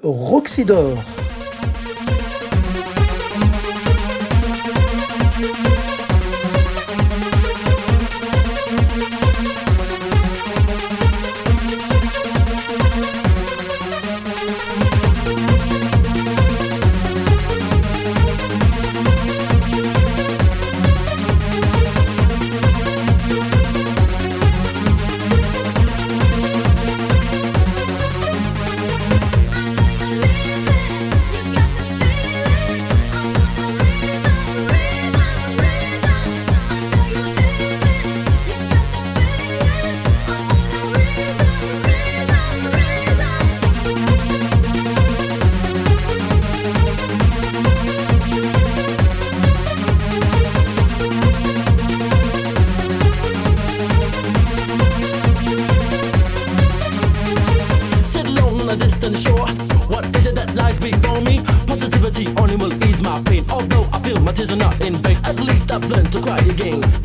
B: Roxydor. Il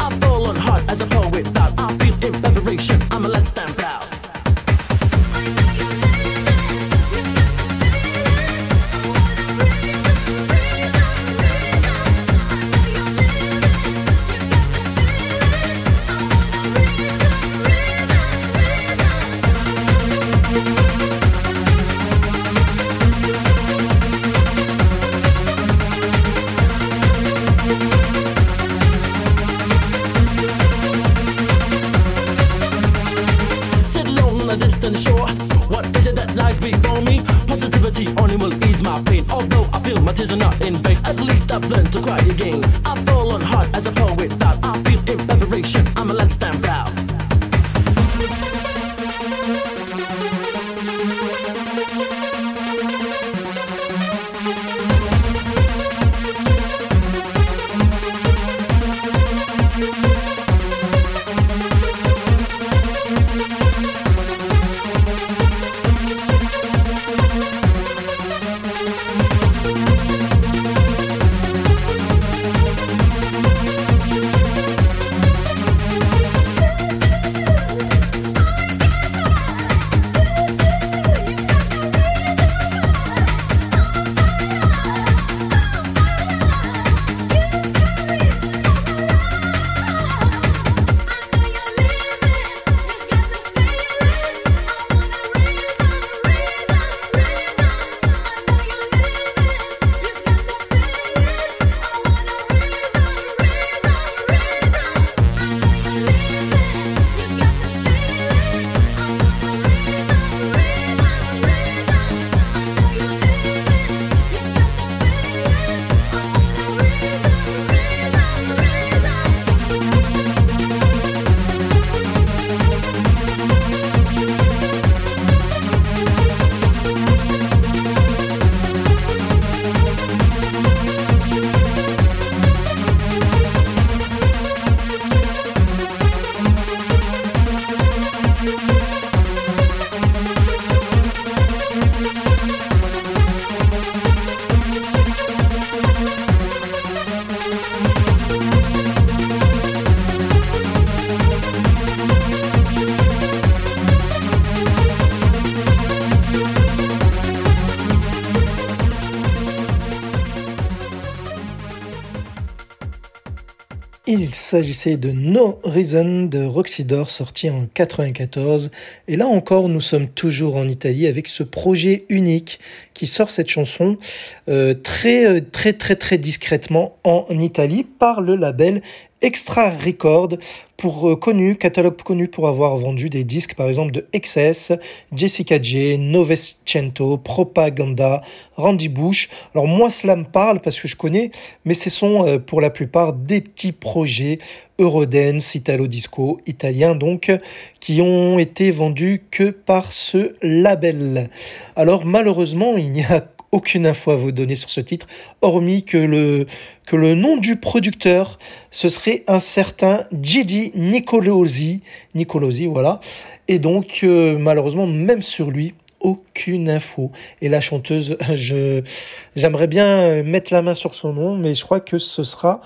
B: s'agissait de No Reason de Roxydor sorti en 94 et là encore nous sommes toujours en Italie avec ce projet unique sort cette chanson euh, très très très très discrètement en Italie par le label Extra Record, pour, connu, catalogue connu pour avoir vendu des disques par exemple de XS, Jessica J, Novecento, Propaganda, Randy Bush. Alors moi cela me parle parce que je connais, mais ce sont pour la plupart des petits projets Eurodance, Italo Disco, italien donc, qui ont été vendus que par ce label. Alors malheureusement, il n'y a aucune info à vous donner sur ce titre, hormis que le, nom du producteur, ce serait un certain Gigi Nicolosi, Nicolosi, voilà. Et donc, euh, malheureusement, même sur lui, aucune info. Et la chanteuse, <laughs> j'aimerais bien mettre la main sur son nom, mais je crois que ce sera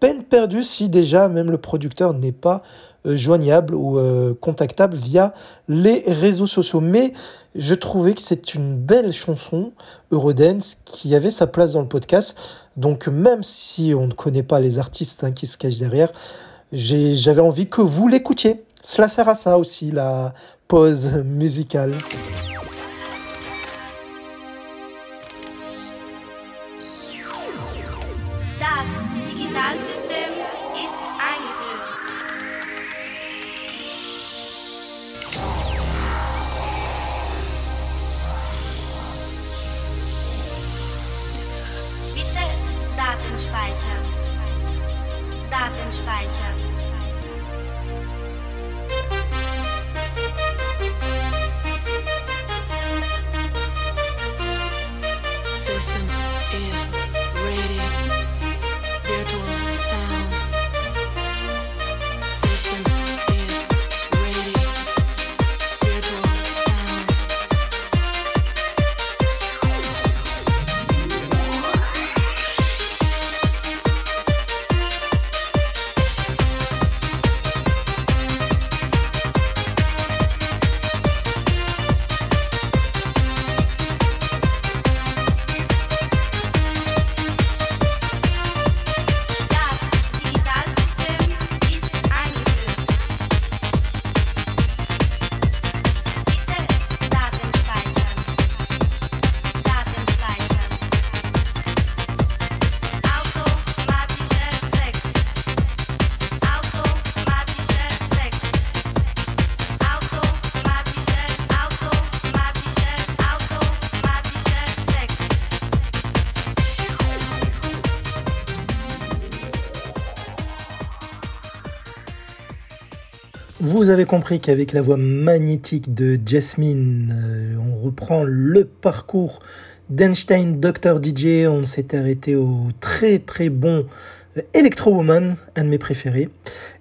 B: peine perdue si déjà même le producteur n'est pas euh, joignable ou euh, contactable via les réseaux sociaux. Mais je trouvais que c'est une belle chanson Eurodance qui avait sa place dans le podcast. Donc même si on ne connaît pas les artistes hein, qui se cachent derrière, j'avais envie que vous l'écoutiez. Cela sert à ça aussi, la pause musicale. Vous avez compris qu'avec la voix magnétique de Jasmine, euh, on reprend le parcours d'Einstein Dr. DJ. On s'est arrêté au très très bon euh, Electro Woman, un de mes préférés.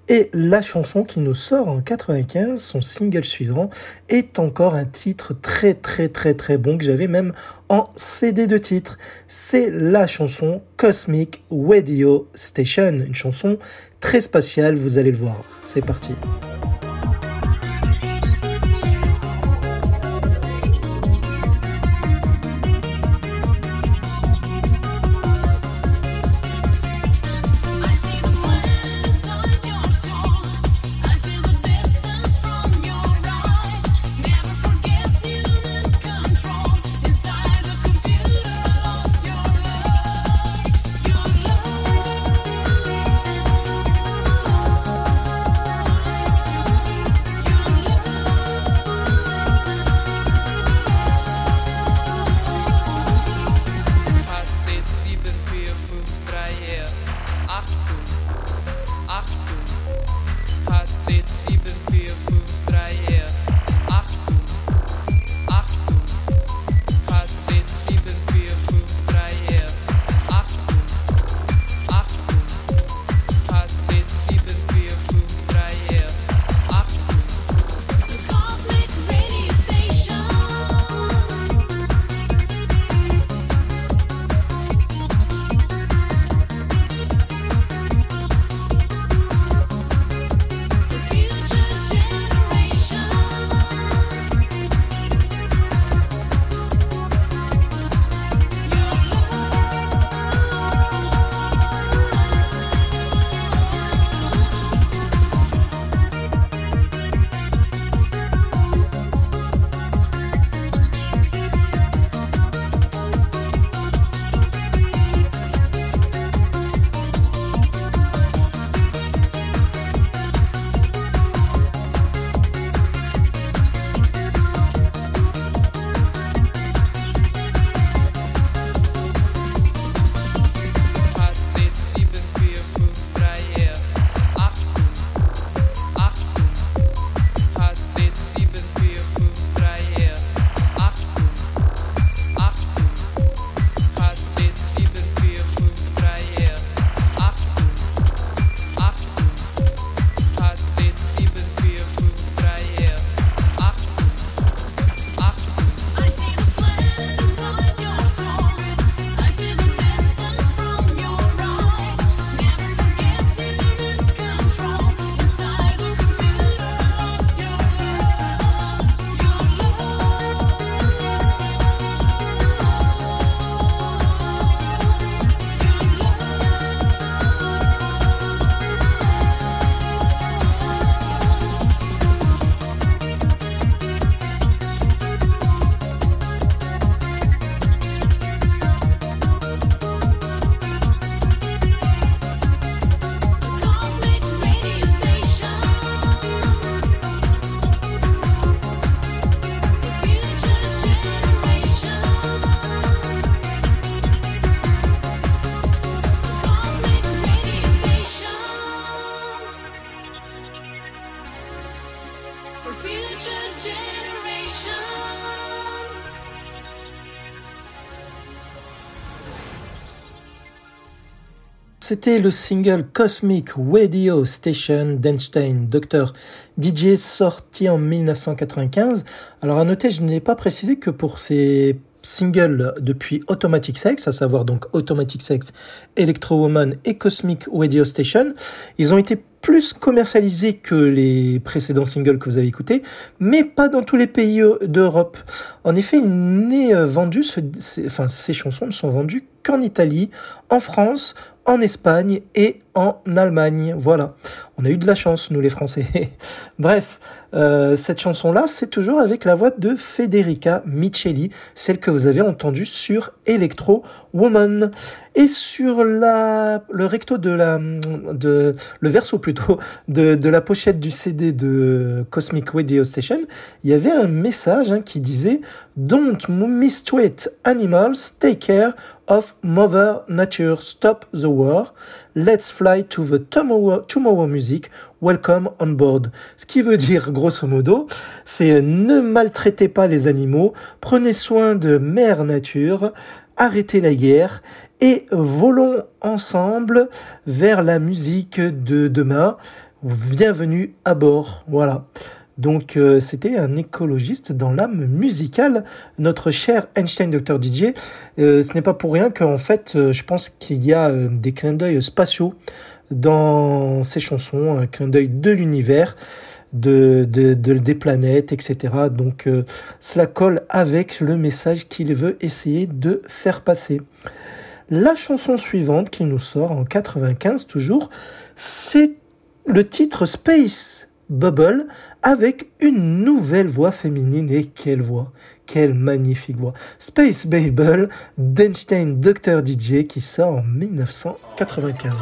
B: Et la chanson qui nous sort en 95, son single suivant, est encore un titre très très très très bon que j'avais même en CD de titre. C'est la chanson Cosmic Radio Station, une chanson très spatiale, vous allez le voir. C'est parti. C'était le single Cosmic Radio Station d'Einstein Dr. DJ sorti en 1995. Alors à noter, je n'ai pas précisé que pour ces singles depuis Automatic Sex, à savoir donc Automatic Sex, Electro Woman et Cosmic Radio Station, ils ont été plus commercialisés que les précédents singles que vous avez écoutés, mais pas dans tous les pays d'Europe. En effet, enfin, ces chansons ne sont vendues qu'en Italie, en France, en Espagne et en Allemagne. Voilà, on a eu de la chance, nous les Français. <laughs> Bref, euh, cette chanson-là, c'est toujours avec la voix de Federica Micheli, celle que vous avez entendue sur Electro Woman. Et sur la, le recto de la, de, le verso plutôt, de, de la pochette du CD de Cosmic Radio Station, il y avait un message hein, qui disait Don't mistreat animals, take care of Mother Nature, stop the war, let's fly to the tomorrow, tomorrow music, welcome on board. Ce qui veut dire, grosso modo, c'est ne maltraitez pas les animaux, prenez soin de Mère Nature, arrêtez la guerre et volons ensemble vers la musique de demain. Bienvenue à bord. Voilà. Donc euh, c'était un écologiste dans l'âme musicale, notre cher Einstein Dr DJ. Euh, ce n'est pas pour rien qu'en fait, euh, je pense qu'il y a des clins d'œil spatiaux dans ces chansons, un clin d'œil de l'univers, de, des planètes, etc. Donc cela colle avec le message qu'il veut essayer de faire passer. La chanson suivante qui nous sort en 95 toujours, c'est le titre Space Bubble avec une nouvelle voix féminine. Et quelle voix Quelle magnifique voix Space Bubble d'Einstein Dr. DJ qui sort en 1995.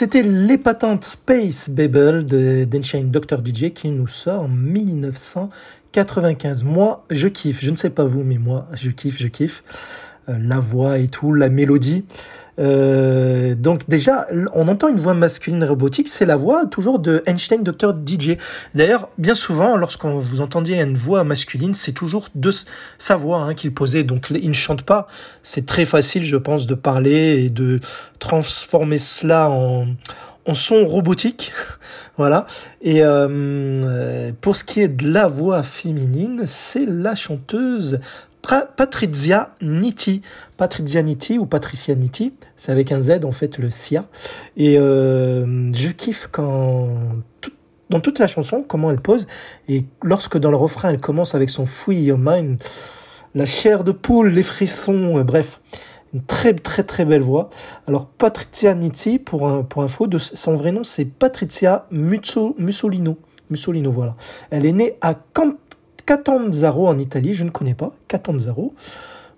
B: C'était l'épatante Space Babel d'Enchain Dr. DJ qui nous sort en 1995. Moi, je kiffe. Je ne sais pas vous, mais moi, je kiffe, je kiffe. Euh, la voix et tout, la mélodie. Euh, donc déjà, on entend une voix masculine robotique, c'est la voix toujours de Einstein Dr DJ. D'ailleurs, bien souvent, lorsqu'on vous entendiez une voix masculine, c'est toujours de sa voix hein, qu'il posait. Donc il ne chante pas. C'est très facile, je pense, de parler et de transformer cela en, en son robotique. <laughs> voilà. Et euh, pour ce qui est de la voix féminine, c'est la chanteuse Patrizia Nitti. Patrizia Nitti ou Patricia Nitti, c'est avec un Z en fait le SIA. Et euh, je kiffe quand dans toute la chanson comment elle pose et lorsque dans le refrain elle commence avec son Free Your Mind, la chair de poule, les frissons, euh, bref. Une très très très belle voix. Alors Patrizia Nitti, pour, un, pour info, de, son vrai nom c'est Patrizia Mussolino. Mussolino, voilà. Elle est née à Camp Catanzaro en Italie, je ne connais pas, Catanzaro.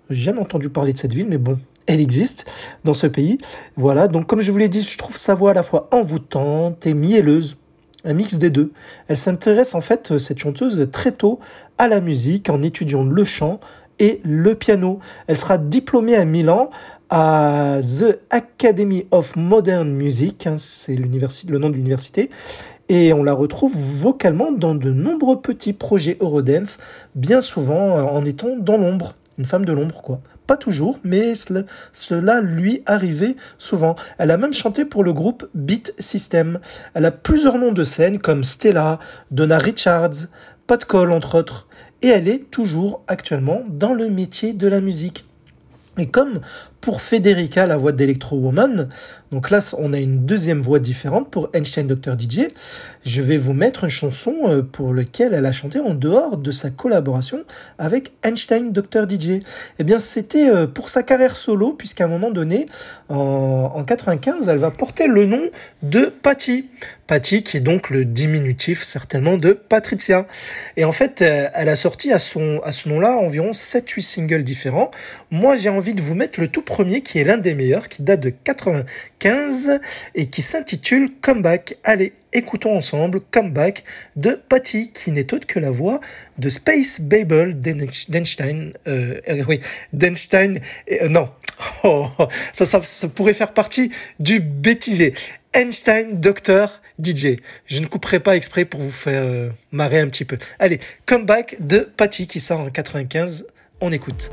B: J'ai jamais entendu parler de cette ville, mais bon, elle existe dans ce pays. Voilà, donc comme je vous l'ai dit, je trouve sa voix à la fois envoûtante et mielleuse, un mix des deux. Elle s'intéresse en fait, cette chanteuse, très tôt à la musique en étudiant le chant et le piano. Elle sera diplômée à Milan à The Academy of Modern Music, hein, c'est le nom de l'université, et on la retrouve vocalement dans de nombreux petits projets Eurodance, bien souvent euh, en étant dans l'ombre, une femme de l'ombre quoi. Pas toujours, mais cela, lui arrivait souvent. Elle a même chanté pour le groupe Beat System. Elle a plusieurs noms de scène comme Stella, Donna Richards, Pat Cole entre autres, et elle est toujours actuellement dans le métier de la musique. Et comme pour Federica, la voix d'Electro Woman, donc là on a une deuxième voix différente pour Einstein Dr. DJ, je vais vous mettre une chanson euh, pour laquelle elle a chanté en dehors de sa collaboration avec Einstein Dr. DJ. Eh bien c'était euh, pour sa carrière solo, puisqu'à un moment donné, en, en 95, elle va porter le nom de Patty. Patty qui est donc le diminutif certainement de Patricia. Et en fait, euh, elle a sorti à, son, à ce nom-là environ 7-8 singles différents. Moi j'ai envie de vous mettre le tout premier qui est l'un des meilleurs, qui date de 95 et qui s'intitule Comeback. Allez, écoutons ensemble Comeback de Patty, qui n'est autre que la voix de Space Babel d'Einstein. Euh, euh, oui, d'Einstein. Euh, non, <laughs> oh, ça, pourrait faire partie du bêtisé. Einstein Docteur DJ. Je ne couperai pas exprès pour vous faire marrer un petit peu. Allez, Comeback de Patty qui sort en 95. On écoute.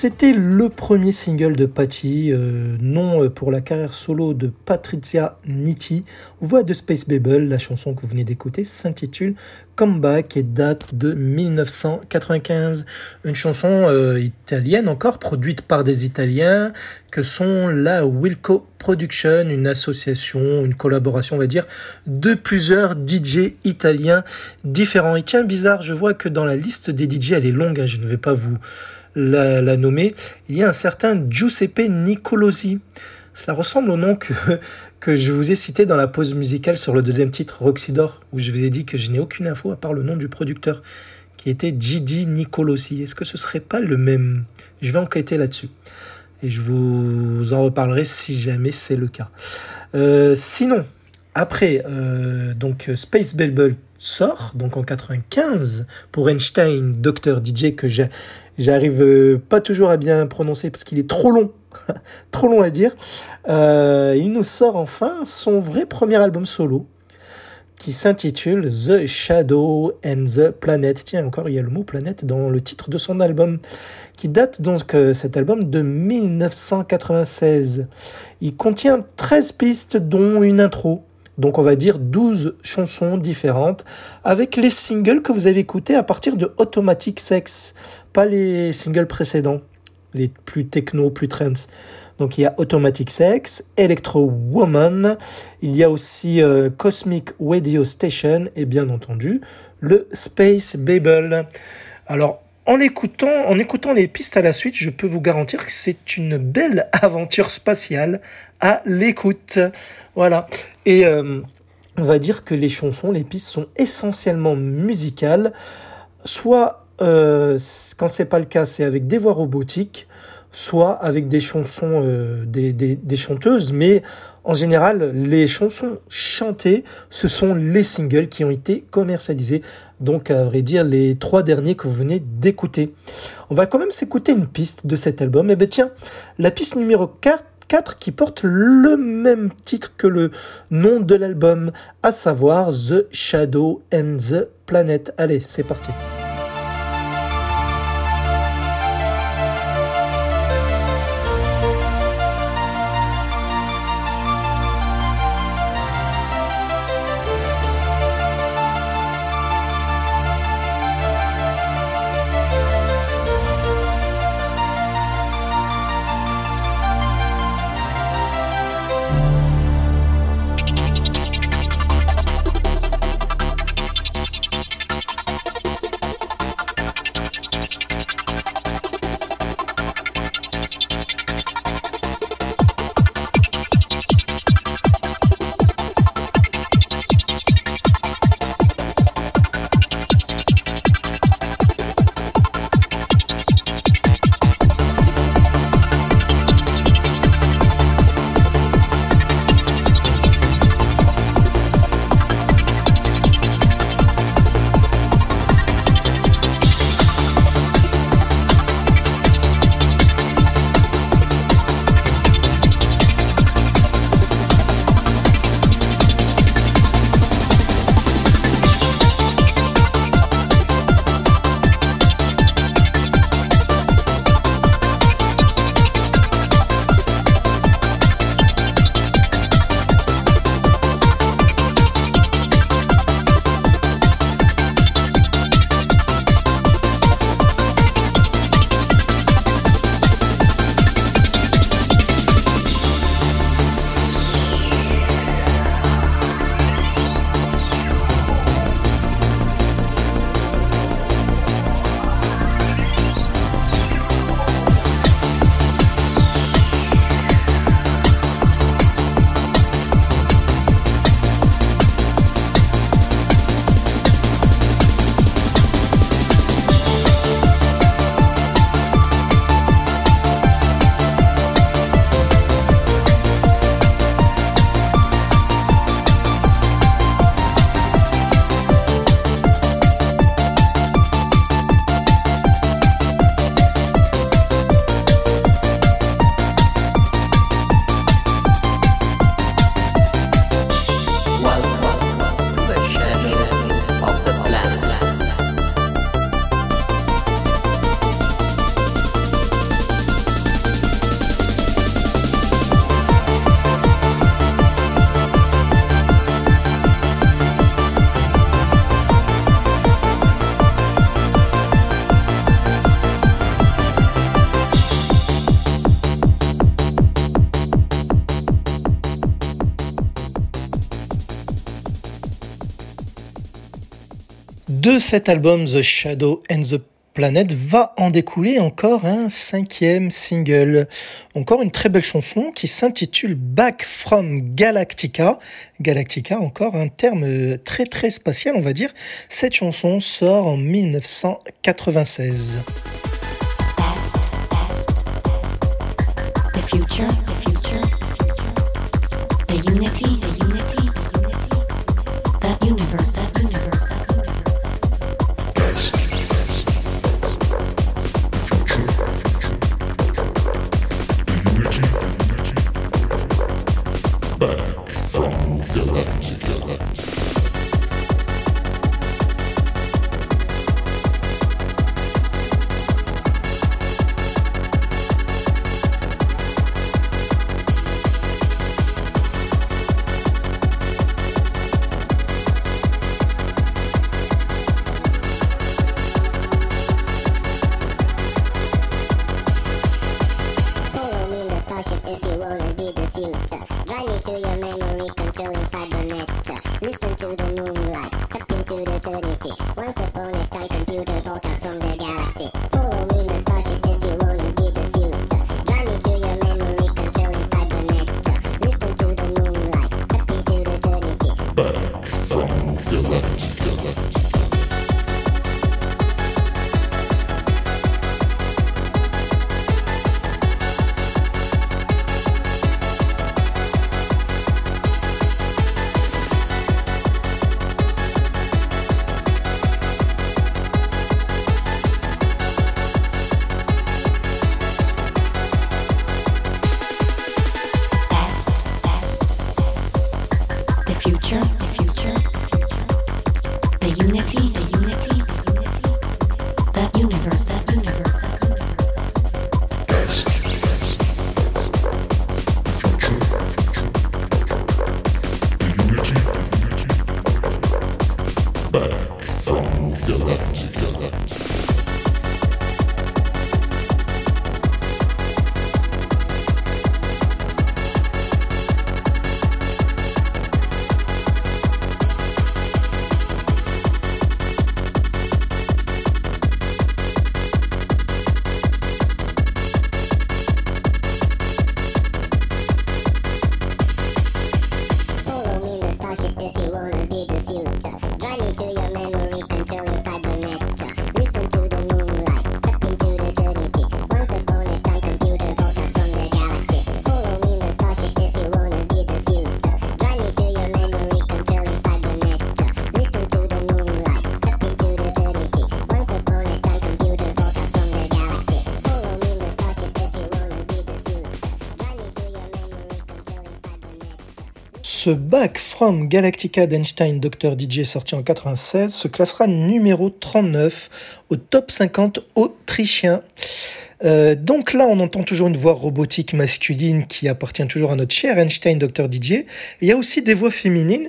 B: C'était le premier single de Patty, euh, nom euh, pour la carrière solo de Patricia Nitti, voix de Space Babel. La chanson que vous venez d'écouter s'intitule Comeback et date de 1995. Une chanson euh, italienne encore, produite par des Italiens, que sont la Wilco Production, une association, une collaboration, on va dire, de plusieurs DJ italiens différents. Et tiens, bizarre, je vois que dans la liste des DJ, elle est longue, hein, je ne vais pas vous la, nommer, il y a un certain Giuseppe Nicolosi. Cela ressemble au nom que, <laughs> je vous ai cité dans la pause musicale sur le deuxième titre, Roxydor, où je vous ai dit que je n'ai aucune info à part le nom du producteur, qui était Gigi Nicolosi. Est-ce que ce serait pas le même? Je vais enquêter là-dessus. Et je vous en reparlerai si jamais c'est le cas. Euh, sinon, après, euh, donc Space Bubble sort, donc en 95, pour Einstein, Dr. DJ, que j'arrive euh, pas toujours à bien prononcer parce qu'il est trop long, <laughs> trop long à dire. Euh, il nous sort enfin son vrai premier album solo, qui s'intitule The Shadow and the Planet. Tiens, encore, il y a le mot planète dans le titre de son album, qui date donc euh, cet album de 1996. Il contient 13 pistes, dont une intro. Donc on va dire 12 chansons différentes avec les singles que vous avez écoutés à partir de Automatic Sex, pas les singles précédents, les plus techno, plus trance. Donc il y a Automatic Sex, Electro Woman, il y a aussi euh, Cosmic Radio Station et bien entendu le Space Babel. Alors en écoutant, les pistes à la suite, je peux vous garantir que c'est une belle <laughs> aventure spatiale à l'écoute. Voilà. Et euh, on va dire que les chansons, les pistes sont essentiellement musicales. Soit, euh, quand c'est pas le cas, c'est avec des voix robotiques, soit avec des chansons, euh, des, chanteuses, mais en général, les chansons chantées, ce sont les singles qui ont été commercialisés. Donc, à vrai dire, les trois derniers que vous venez d'écouter. On va quand même s'écouter une piste de cet album. Et eh bien, tiens, la piste numéro 4 4 qui porte le même titre que le nom de l'album, à savoir The Shadow and the Planet. Allez, c'est parti. De cet album The Shadow and the Planet va en découler encore un cinquième single. Encore une très belle chanson qui s'intitule Back from Galactica. Galactica, encore un terme très très spatial, on va dire. Cette chanson sort en 1996. Ce Back from Galactica d'Einstein Dr. DJ sorti en 96 se classera numéro 39 au top 50 autrichien. Euh, donc là, on entend toujours une voix robotique masculine qui appartient toujours à notre cher Einstein Dr. DJ. Il y a aussi des voix féminines.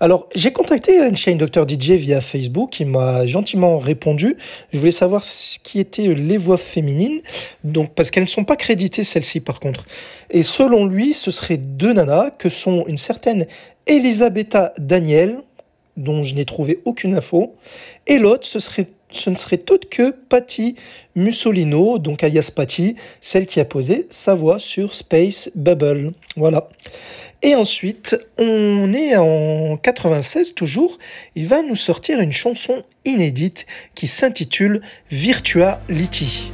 B: Alors, j'ai contacté Einstein Dr. DJ via Facebook. Il m'a gentiment répondu. Je voulais savoir ce qui étaient les voix féminines. Donc, parce qu'elles ne sont pas créditées, celles-ci, par contre. Et selon lui, ce seraient deux nanas que sont une certaine Elisabetta Daniel, dont je n'ai trouvé aucune info, et l'autre, ce serait ce ne serait autre que Patty Mussolino, donc alias Patty, celle qui a posé sa voix sur Space Bubble. Voilà. Et ensuite, on est en 96 toujours, il va nous sortir une chanson inédite qui s'intitule Virtuality.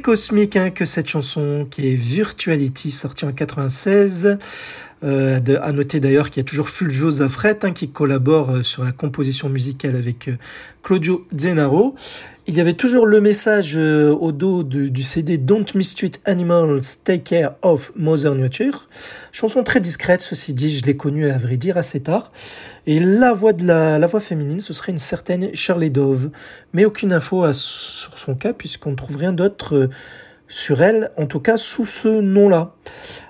B: Cosmique hein, que cette chanson qui est Virtuality, sortie en 96. Euh, à noter d'ailleurs qu'il y a toujours Fulvio Zafret hein, qui collabore euh, sur la composition musicale avec euh, Claudio Zenaro. Il y avait toujours le message euh, au dos du, CD Don't Mistreat Animals, Take Care of Mother Nature. Chanson très discrète, ceci dit, je l'ai connue à vrai dire assez tard. Et la voix de la, voix féminine, ce serait une certaine Shirley Dove. Mais aucune info sur son cas puisqu'on ne trouve rien d'autre. Euh, sur elle, en tout cas sous ce nom-là.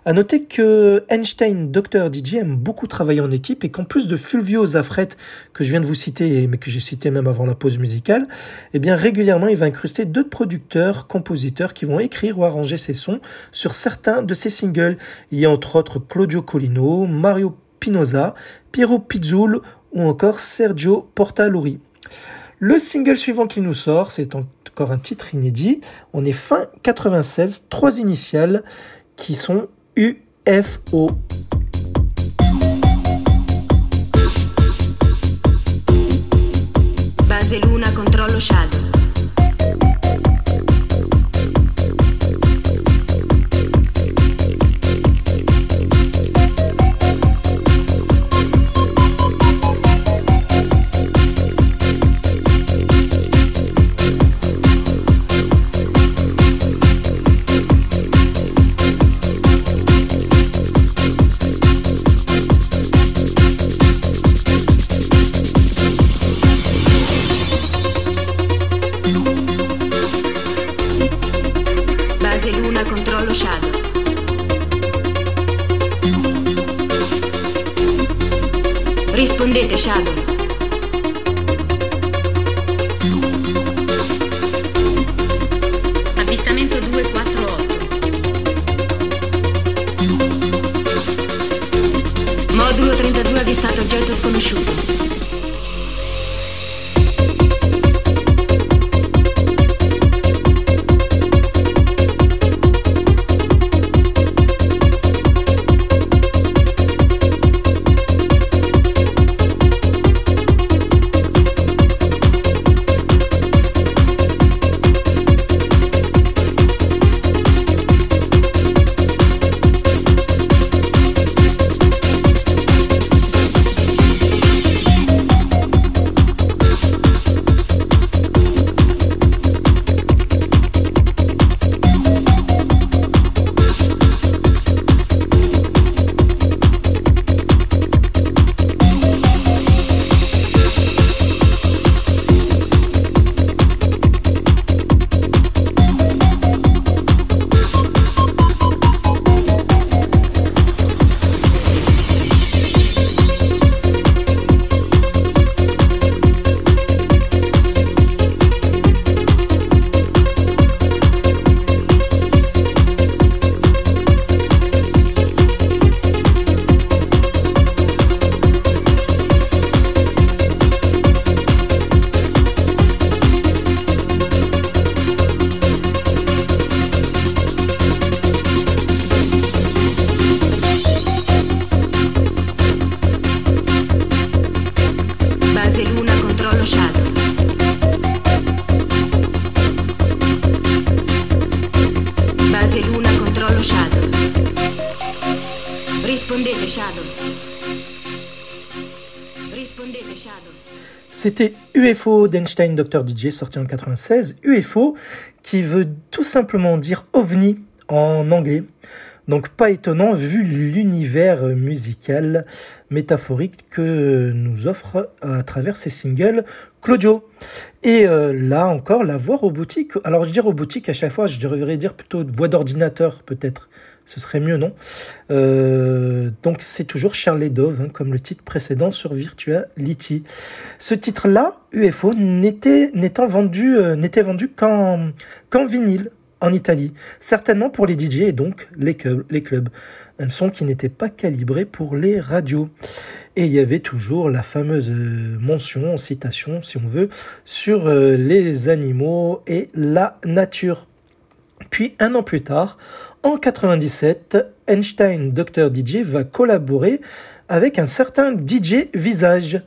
B: À noter que Einstein, Dr DJ, aime beaucoup travailler en équipe et qu'en plus de Fulvio Zafret, que je viens de vous citer, mais que j'ai cité même avant la pause musicale, eh bien régulièrement il va incruster d'autres producteurs, compositeurs qui vont écrire ou arranger ses sons sur certains de ses singles. Il y a entre autres Claudio Colino, Mario Pinoza, Piero Pizzul ou encore Sergio Portaluri. Le single suivant qui nous sort, c'est encore un titre inédit. On est fin 96, trois initiales qui sont UFO.
E: Base Luna, controllo Shadow.
B: C'était UFO d'Einstein Dr. DJ sorti en 96. UFO qui veut tout simplement dire ovni en anglais. Donc pas étonnant vu l'univers musical métaphorique que nous offre à travers ces singles Claudio. Et euh, là encore, la voix robotique. Alors je dis robotique à chaque fois, je devrais dire plutôt voix d'ordinateur peut-être. Ce serait mieux, non Euh, Donc c'est toujours Charlie Dove, hein, comme le titre précédent sur Virtuality. Ce titre-là, UFO, vendu, euh, n'était vendu qu'en qu'en vinyle en Italie, certainement pour les DJ et donc les clubs. Un son qui n'était pas calibré pour les radios. Et il y avait toujours la fameuse euh, mention, citation si on veut, sur les animaux et la nature. Puis un an plus tard, en 97, Einstein Dr DJ va collaborer avec un certain DJ Visage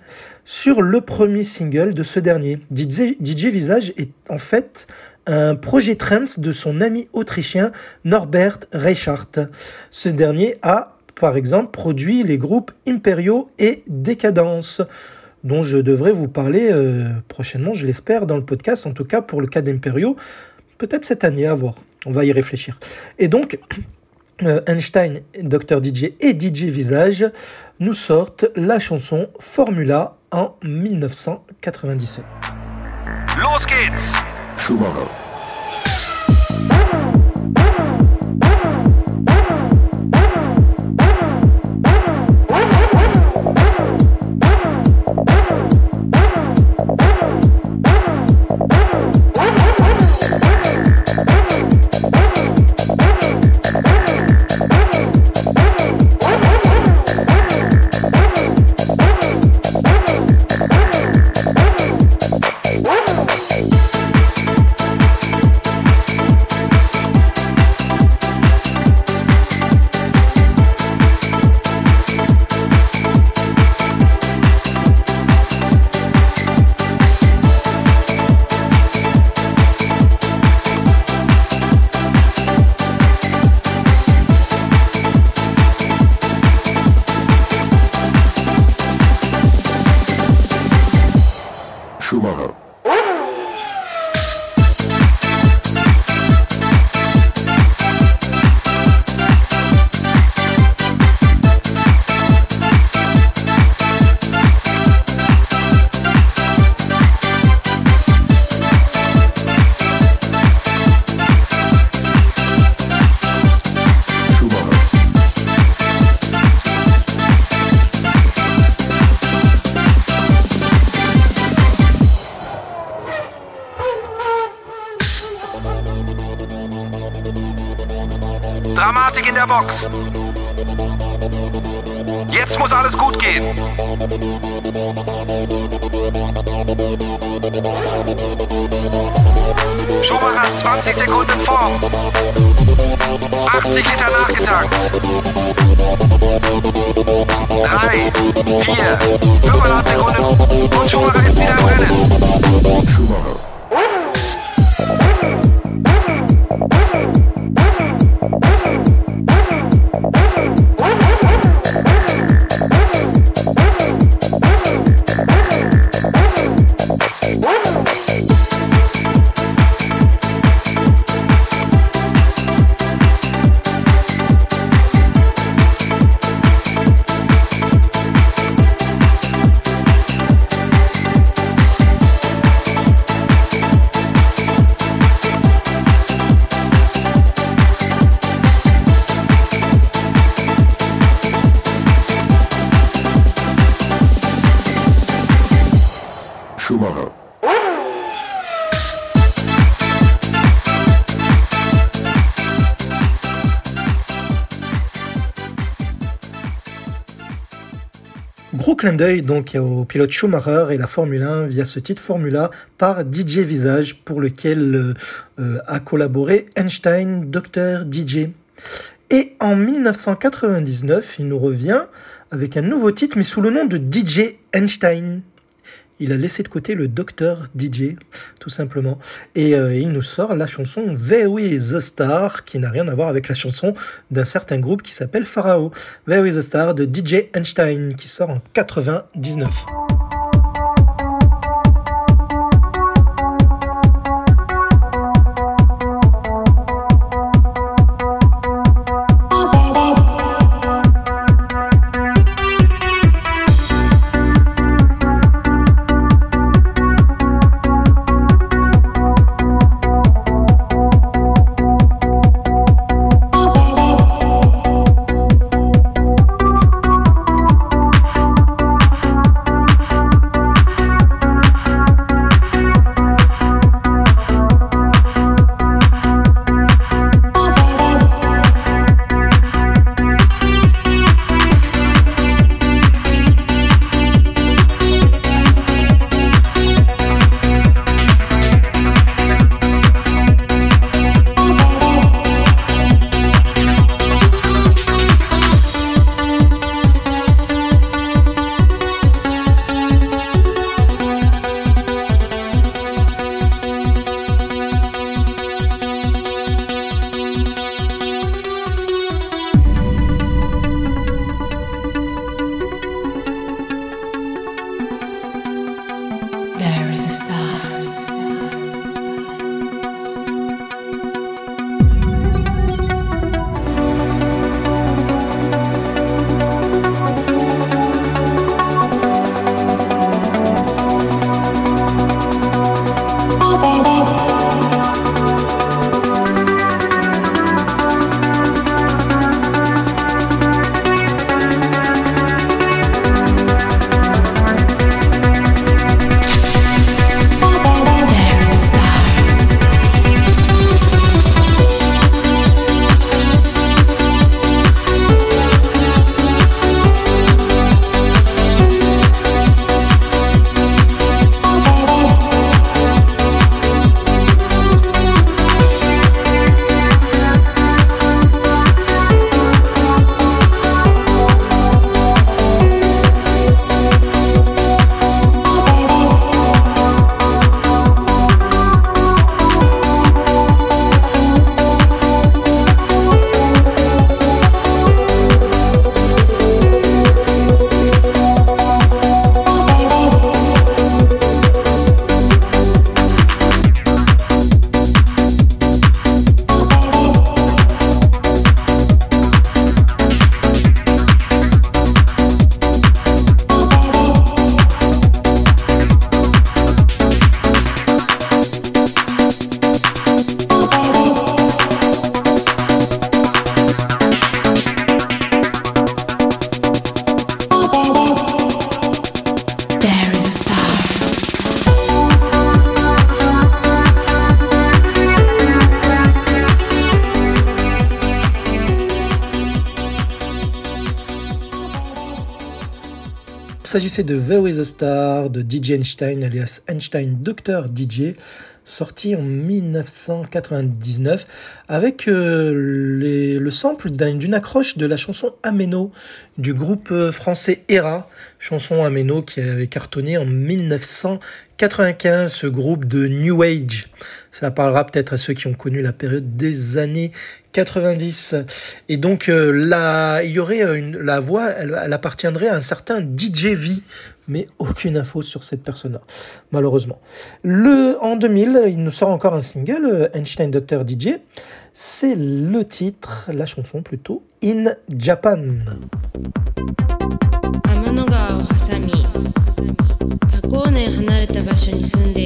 B: sur le premier single de ce dernier. DJ, Visage est en fait un projet trance de son ami autrichien Norbert Reichart. Ce dernier a, par exemple, produit les groupes Imperio et Décadence dont je devrais vous parler euh, prochainement, je l'espère, dans le podcast, en tout cas pour le cas d'Imperio, peut-être cette année, à voir, on va y réfléchir. Et donc, euh, Einstein, Dr DJ et DJ Visage nous sortent la chanson Formula en 1997.
F: Los geht's!
G: Schumacher.
F: Jetzt muss alles gut gehen. Schumacher hat 20 Sekunden vor. 80 Liter nachgetankt. 3, 4, 5,5 Sekunden und Schumacher ist wieder im Rennen.
G: Schumacher.
B: Donc au pilote Schumacher et la Formule 1 via ce titre Formula par DJ Visage pour lequel euh, euh, a collaboré Einstein Dr DJ. Et en 1999, il nous revient avec un nouveau titre mais sous le nom de DJ Einstein. Il a laissé de côté le docteur DJ, tout simplement. Et euh, il nous sort la chanson Very the Star, qui n'a rien à voir avec la chanson d'un certain groupe qui s'appelle Pharaoh. Very the Star de DJ Einstein, qui sort en 99. S'agissait de Very is a Star de DJ Einstein alias Einstein Dr DJ sorti en 1999 avec euh, le sample d'un- d'une accroche de la chanson Ameno du groupe euh, français Era, chanson Ameno qui avait cartonné en 1995, ce groupe de New Age. Cela parlera peut-être à ceux qui ont connu la période des années 90. Et donc euh, là, il y aurait euh, une, la voix, elle, elle appartiendrait à un certain DJ V, mais aucune info sur cette personne-là, malheureusement. Le, en 2000, il nous sort encore un single, euh, Einstein Dr. DJ. C'est le titre, la chanson plutôt, In Japan.
H: 天の川を挟み多光年離れた場所に住んでい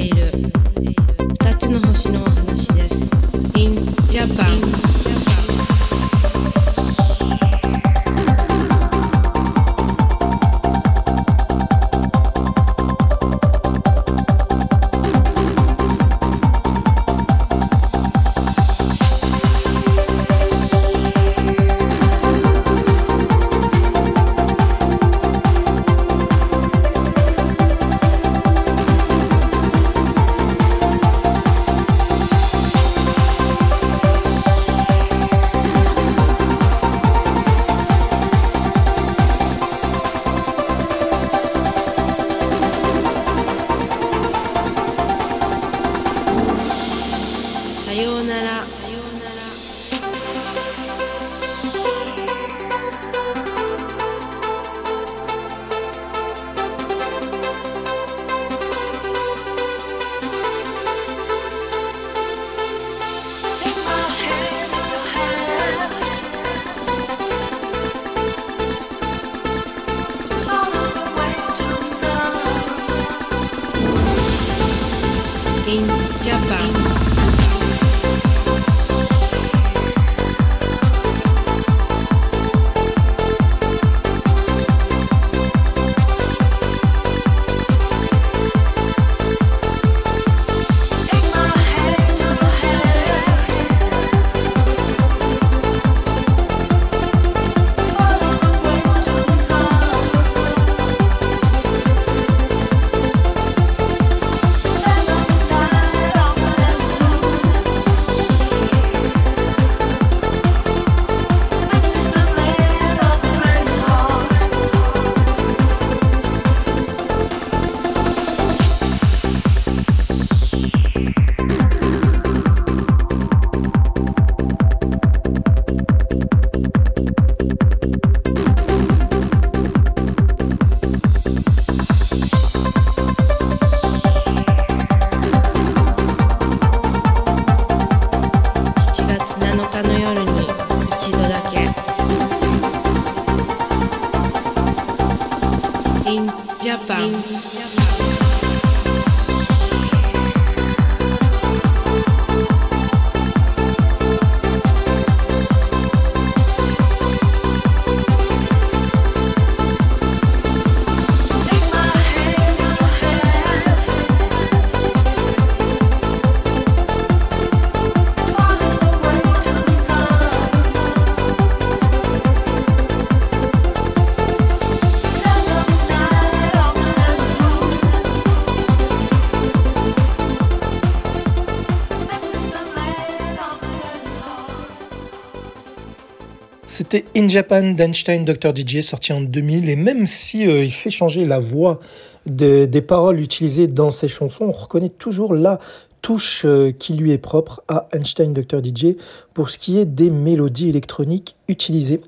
B: C'était In Japan d'Einstein Dr. DJ sorti en 2000 et même si euh, il fait changer la voix des, des paroles utilisées dans ses chansons, on reconnaît toujours la touche euh, qui lui est propre à Einstein Dr. DJ pour ce qui est des mélodies électroniques utilisées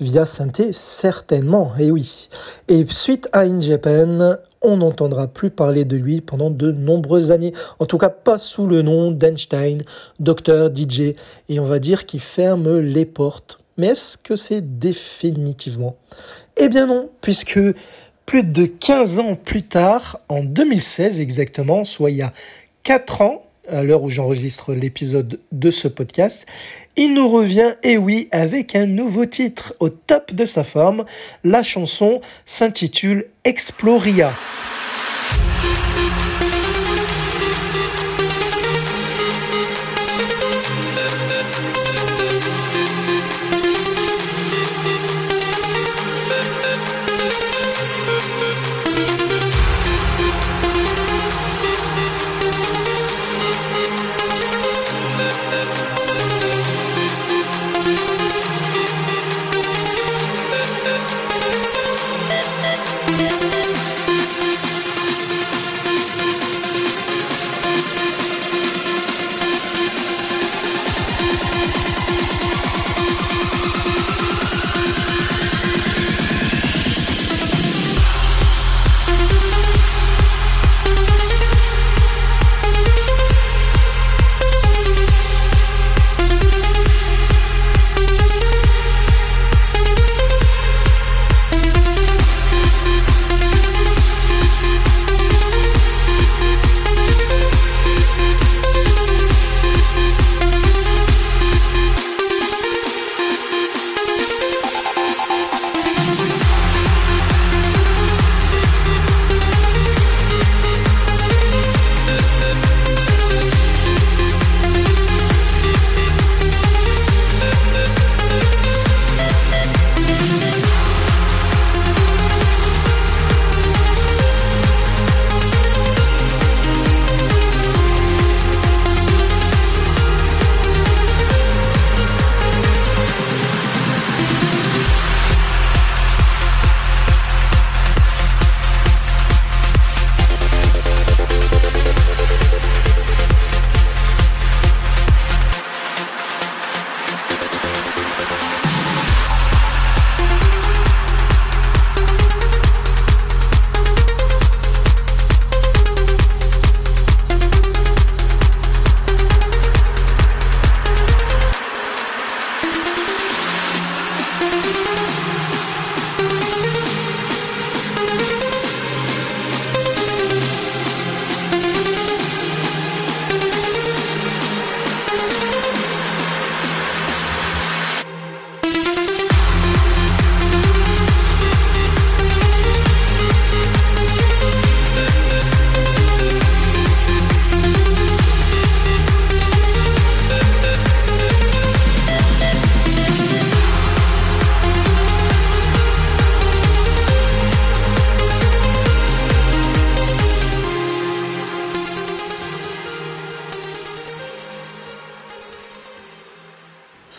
B: via synthé certainement, et oui. Et suite à In Japan, on n'entendra plus parler de lui pendant de nombreuses années, en tout cas pas sous le nom d'Einstein Dr. DJ, et on va dire qu'il ferme les portes. Mais est-ce que c'est définitivement? Eh bien non, puisque plus de 15 ans plus tard, en 2016 exactement, soit il y a 4 ans, à l'heure où j'enregistre l'épisode de ce podcast, il nous revient, et oui, avec un nouveau titre au top de sa forme. La chanson s'intitule Exploria.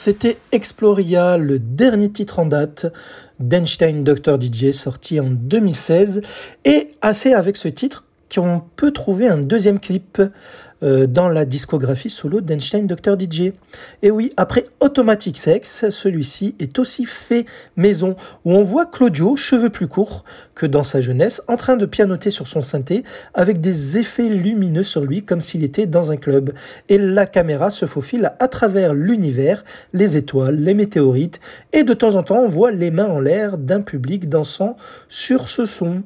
B: C'était Exploria, le dernier titre en date d'Einstein Dr. DJ, sorti en 2016. Et assez avec ce titre qu'on peut trouver un deuxième clip euh, dans la discographie solo d'Einstein Dr. DJ. Et oui, après Automatic Sex, celui-ci est aussi fait maison, où on voit Claudio, cheveux plus courts que dans sa jeunesse, en train de pianoter sur son synthé, avec des effets lumineux sur lui, comme s'il était dans un club. Et la caméra se faufile à travers l'univers, les étoiles, les météorites, et de temps en temps on voit les mains en l'air d'un public dansant sur ce son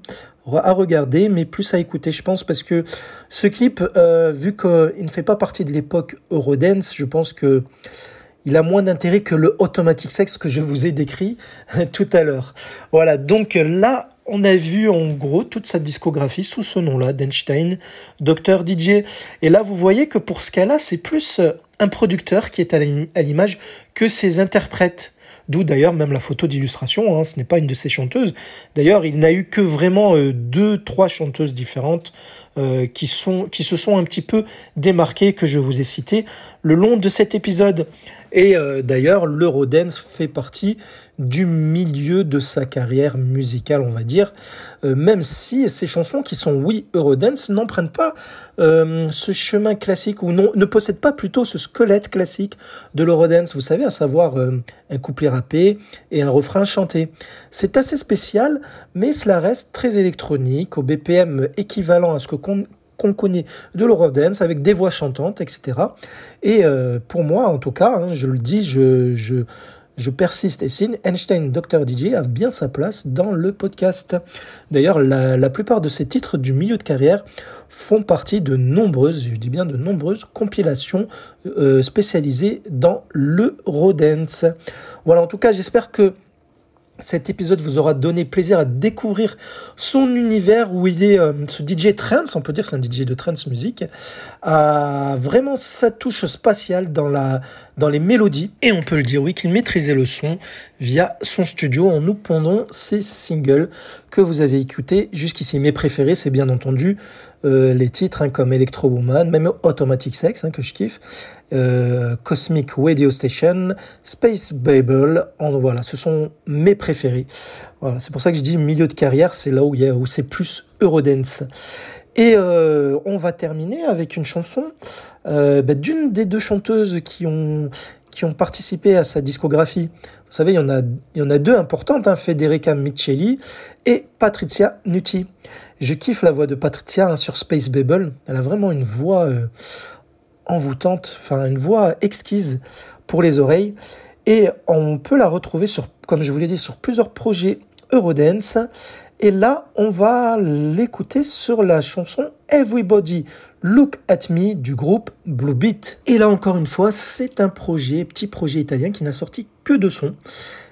B: à regarder, mais plus à écouter, je pense, parce que ce clip, euh, vu qu'il ne fait pas partie de l'époque Eurodance, je pense que il a moins d'intérêt que le Automatic Sex que je vous ai décrit <laughs> tout à l'heure. Voilà, donc là, on a vu en gros toute sa discographie sous ce nom-là, d'Einstein, Dr. DJ. Et là, vous voyez que pour ce cas-là, c'est plus euh, un producteur qui est à l'image que ses interprètes. D'où d'ailleurs même la photo d'illustration, hein, ce n'est pas une de ses chanteuses. D'ailleurs, il n'a eu que vraiment euh, deux, trois chanteuses différentes euh, qui, se sont un petit peu démarquées, que je vous ai citées, le long de cet épisode. Et euh, d'ailleurs, l'Eurodance fait partie du milieu de sa carrière musicale, on va dire, euh, même si ces chansons qui sont, oui, Eurodance, n'empruntent pas euh, ce chemin classique, ou non, ne possèdent pas plutôt ce squelette classique de l'Eurodance, vous savez, à savoir un couplet rappé et un refrain chanté. C'est assez spécial, mais cela reste très électronique, au BPM équivalent à ce que qu'on connaît de l'Eurodance avec des voix chantantes, etc. Et euh, pour moi, en tout cas, hein, je le dis, je, je persiste et signe, Einstein Dr. DJ a bien sa place dans le podcast. D'ailleurs, la, plupart de ces titres du milieu de carrière font partie de nombreuses, je dis bien de nombreuses compilations euh, spécialisées dans l'Eurodance. Voilà, en tout cas, j'espère que cet épisode vous aura donné plaisir à découvrir son univers où il est euh, ce DJ trance, on peut dire c'est un DJ de trance musique, a vraiment sa touche spatiale dans, la, dans les mélodies et on peut le dire oui qu'il maîtrisait le son via son studio en nous pondant ses singles que vous avez écoutés jusqu'ici. Mes préférés c'est bien entendu euh, les titres hein, comme Electro Woman, même Automatic Sex hein, que je kiffe, euh, Cosmic Radio Station, Space Babel, en, voilà, ce sont mes préférés. Voilà, c'est pour ça que je dis milieu de carrière, c'est là où, où c'est plus Eurodance. Et euh, on va terminer avec une chanson bah, d'une des deux chanteuses qui ont, qui ont participé à sa discographie. Vous savez, il y en a, il y en a deux importantes, hein, Federica Micheli et Patricia Nutti. Je kiffe la voix de Patricia hein, sur Space Babel. Elle a vraiment une voix euh, envoûtante, enfin une voix exquise pour les oreilles. Et on peut la retrouver sur, comme je vous l'ai dit, sur plusieurs projets Eurodance. Et là, on va l'écouter sur la chanson Everybody Look at Me du groupe Blue Beat. Et là encore une fois, c'est un projet, petit projet italien qui n'a sorti que de son.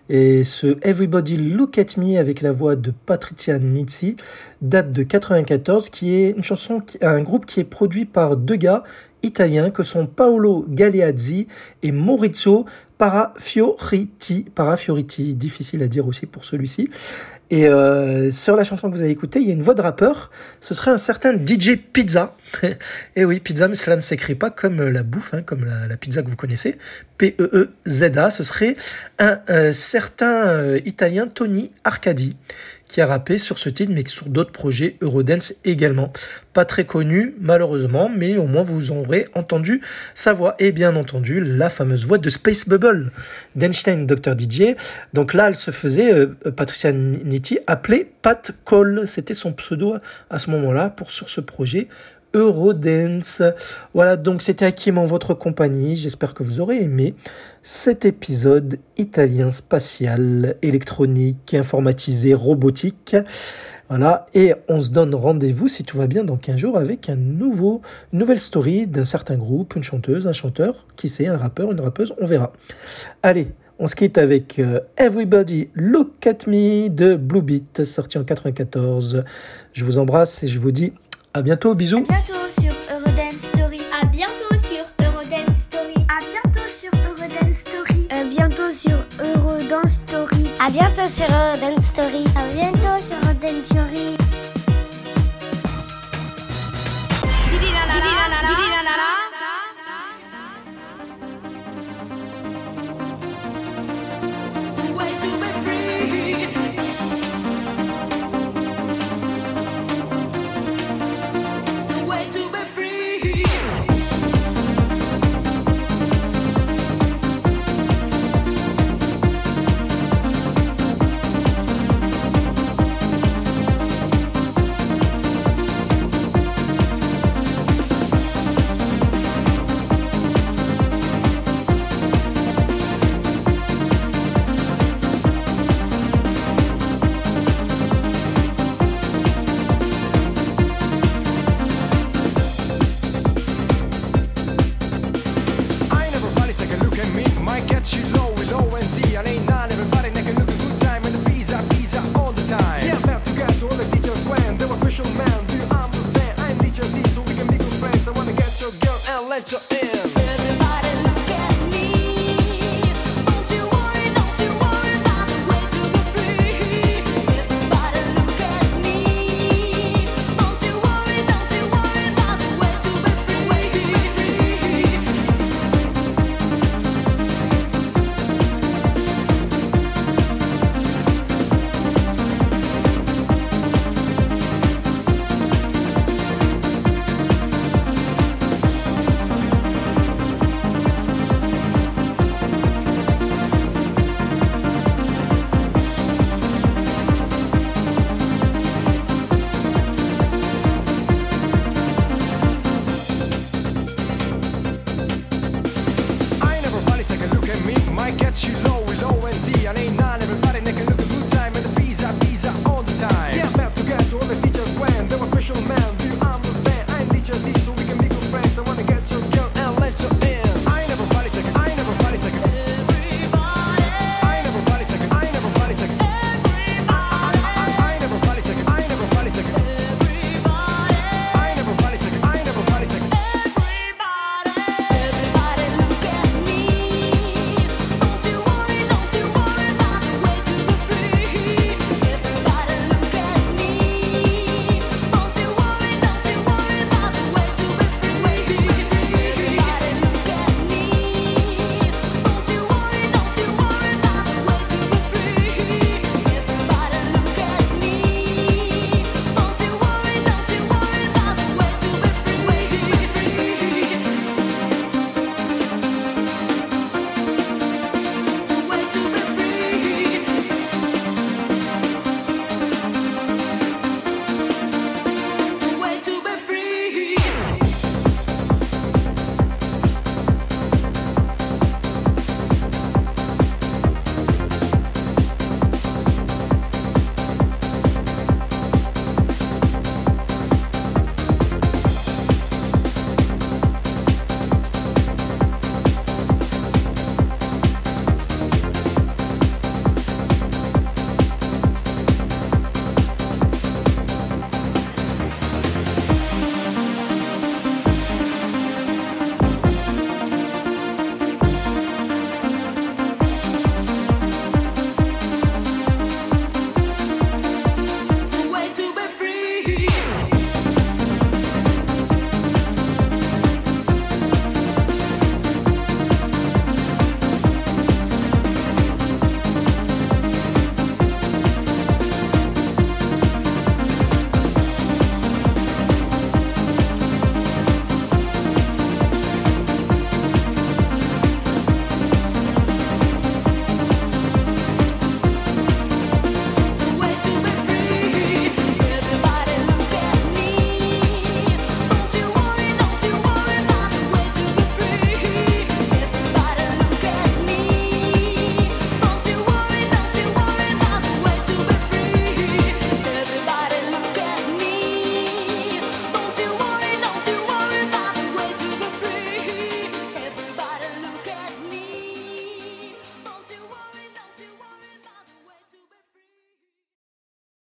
B: Et ce Everybody Look at Me avec la voix de Patricia Nizzi date de 94, qui est une chanson, un groupe qui est produit par deux gars italiens que sont Paolo Galeazzi et Maurizio Parafioriti. Parafioriti, difficile à dire aussi pour celui-ci. Et euh, sur la chanson que vous avez écoutée, il y a une voix de rappeur. Ce serait un certain DJ Pizza. <laughs> et oui, pizza, mais cela ne s'écrit pas comme la bouffe, hein, comme la, pizza que vous connaissez. P-E-E-Z-A. Ce serait un, un certain euh, italien Tony Arcadi qui a rappé sur ce titre, mais sur d'autres projets Eurodance également. Pas très connu, malheureusement, mais au moins vous aurez entendu sa voix. Et bien entendu, la fameuse voix de Space Bubble d'Einstein Dr. DJ. Donc là, elle se faisait, euh, Patricia Nitti, appelée Pat Cole. C'était son pseudo à ce moment-là pour sur ce projet Eurodance. Voilà, donc c'était Hakim en votre compagnie. J'espère que vous aurez aimé cet épisode italien spatial, électronique, informatisé, robotique. Voilà, et on se donne rendez-vous si tout va bien dans 15 jours avec un nouveau, une nouvelle story d'un certain groupe, une chanteuse, un chanteur, qui sait, un rappeur, une rappeuse, on verra. Allez, on se quitte avec euh, Everybody Look at Me de Blue Beat, sorti en 94. Je vous embrasse et je vous dis à bientôt, bisous.
C: Bientôt sur Eurodance Story. À bientôt sur Eurodance Story. À bientôt sur Eurodance Story.
D: À bientôt sur Eurodance Story.
C: À bientôt sur Eurodance Story.
I: let your ears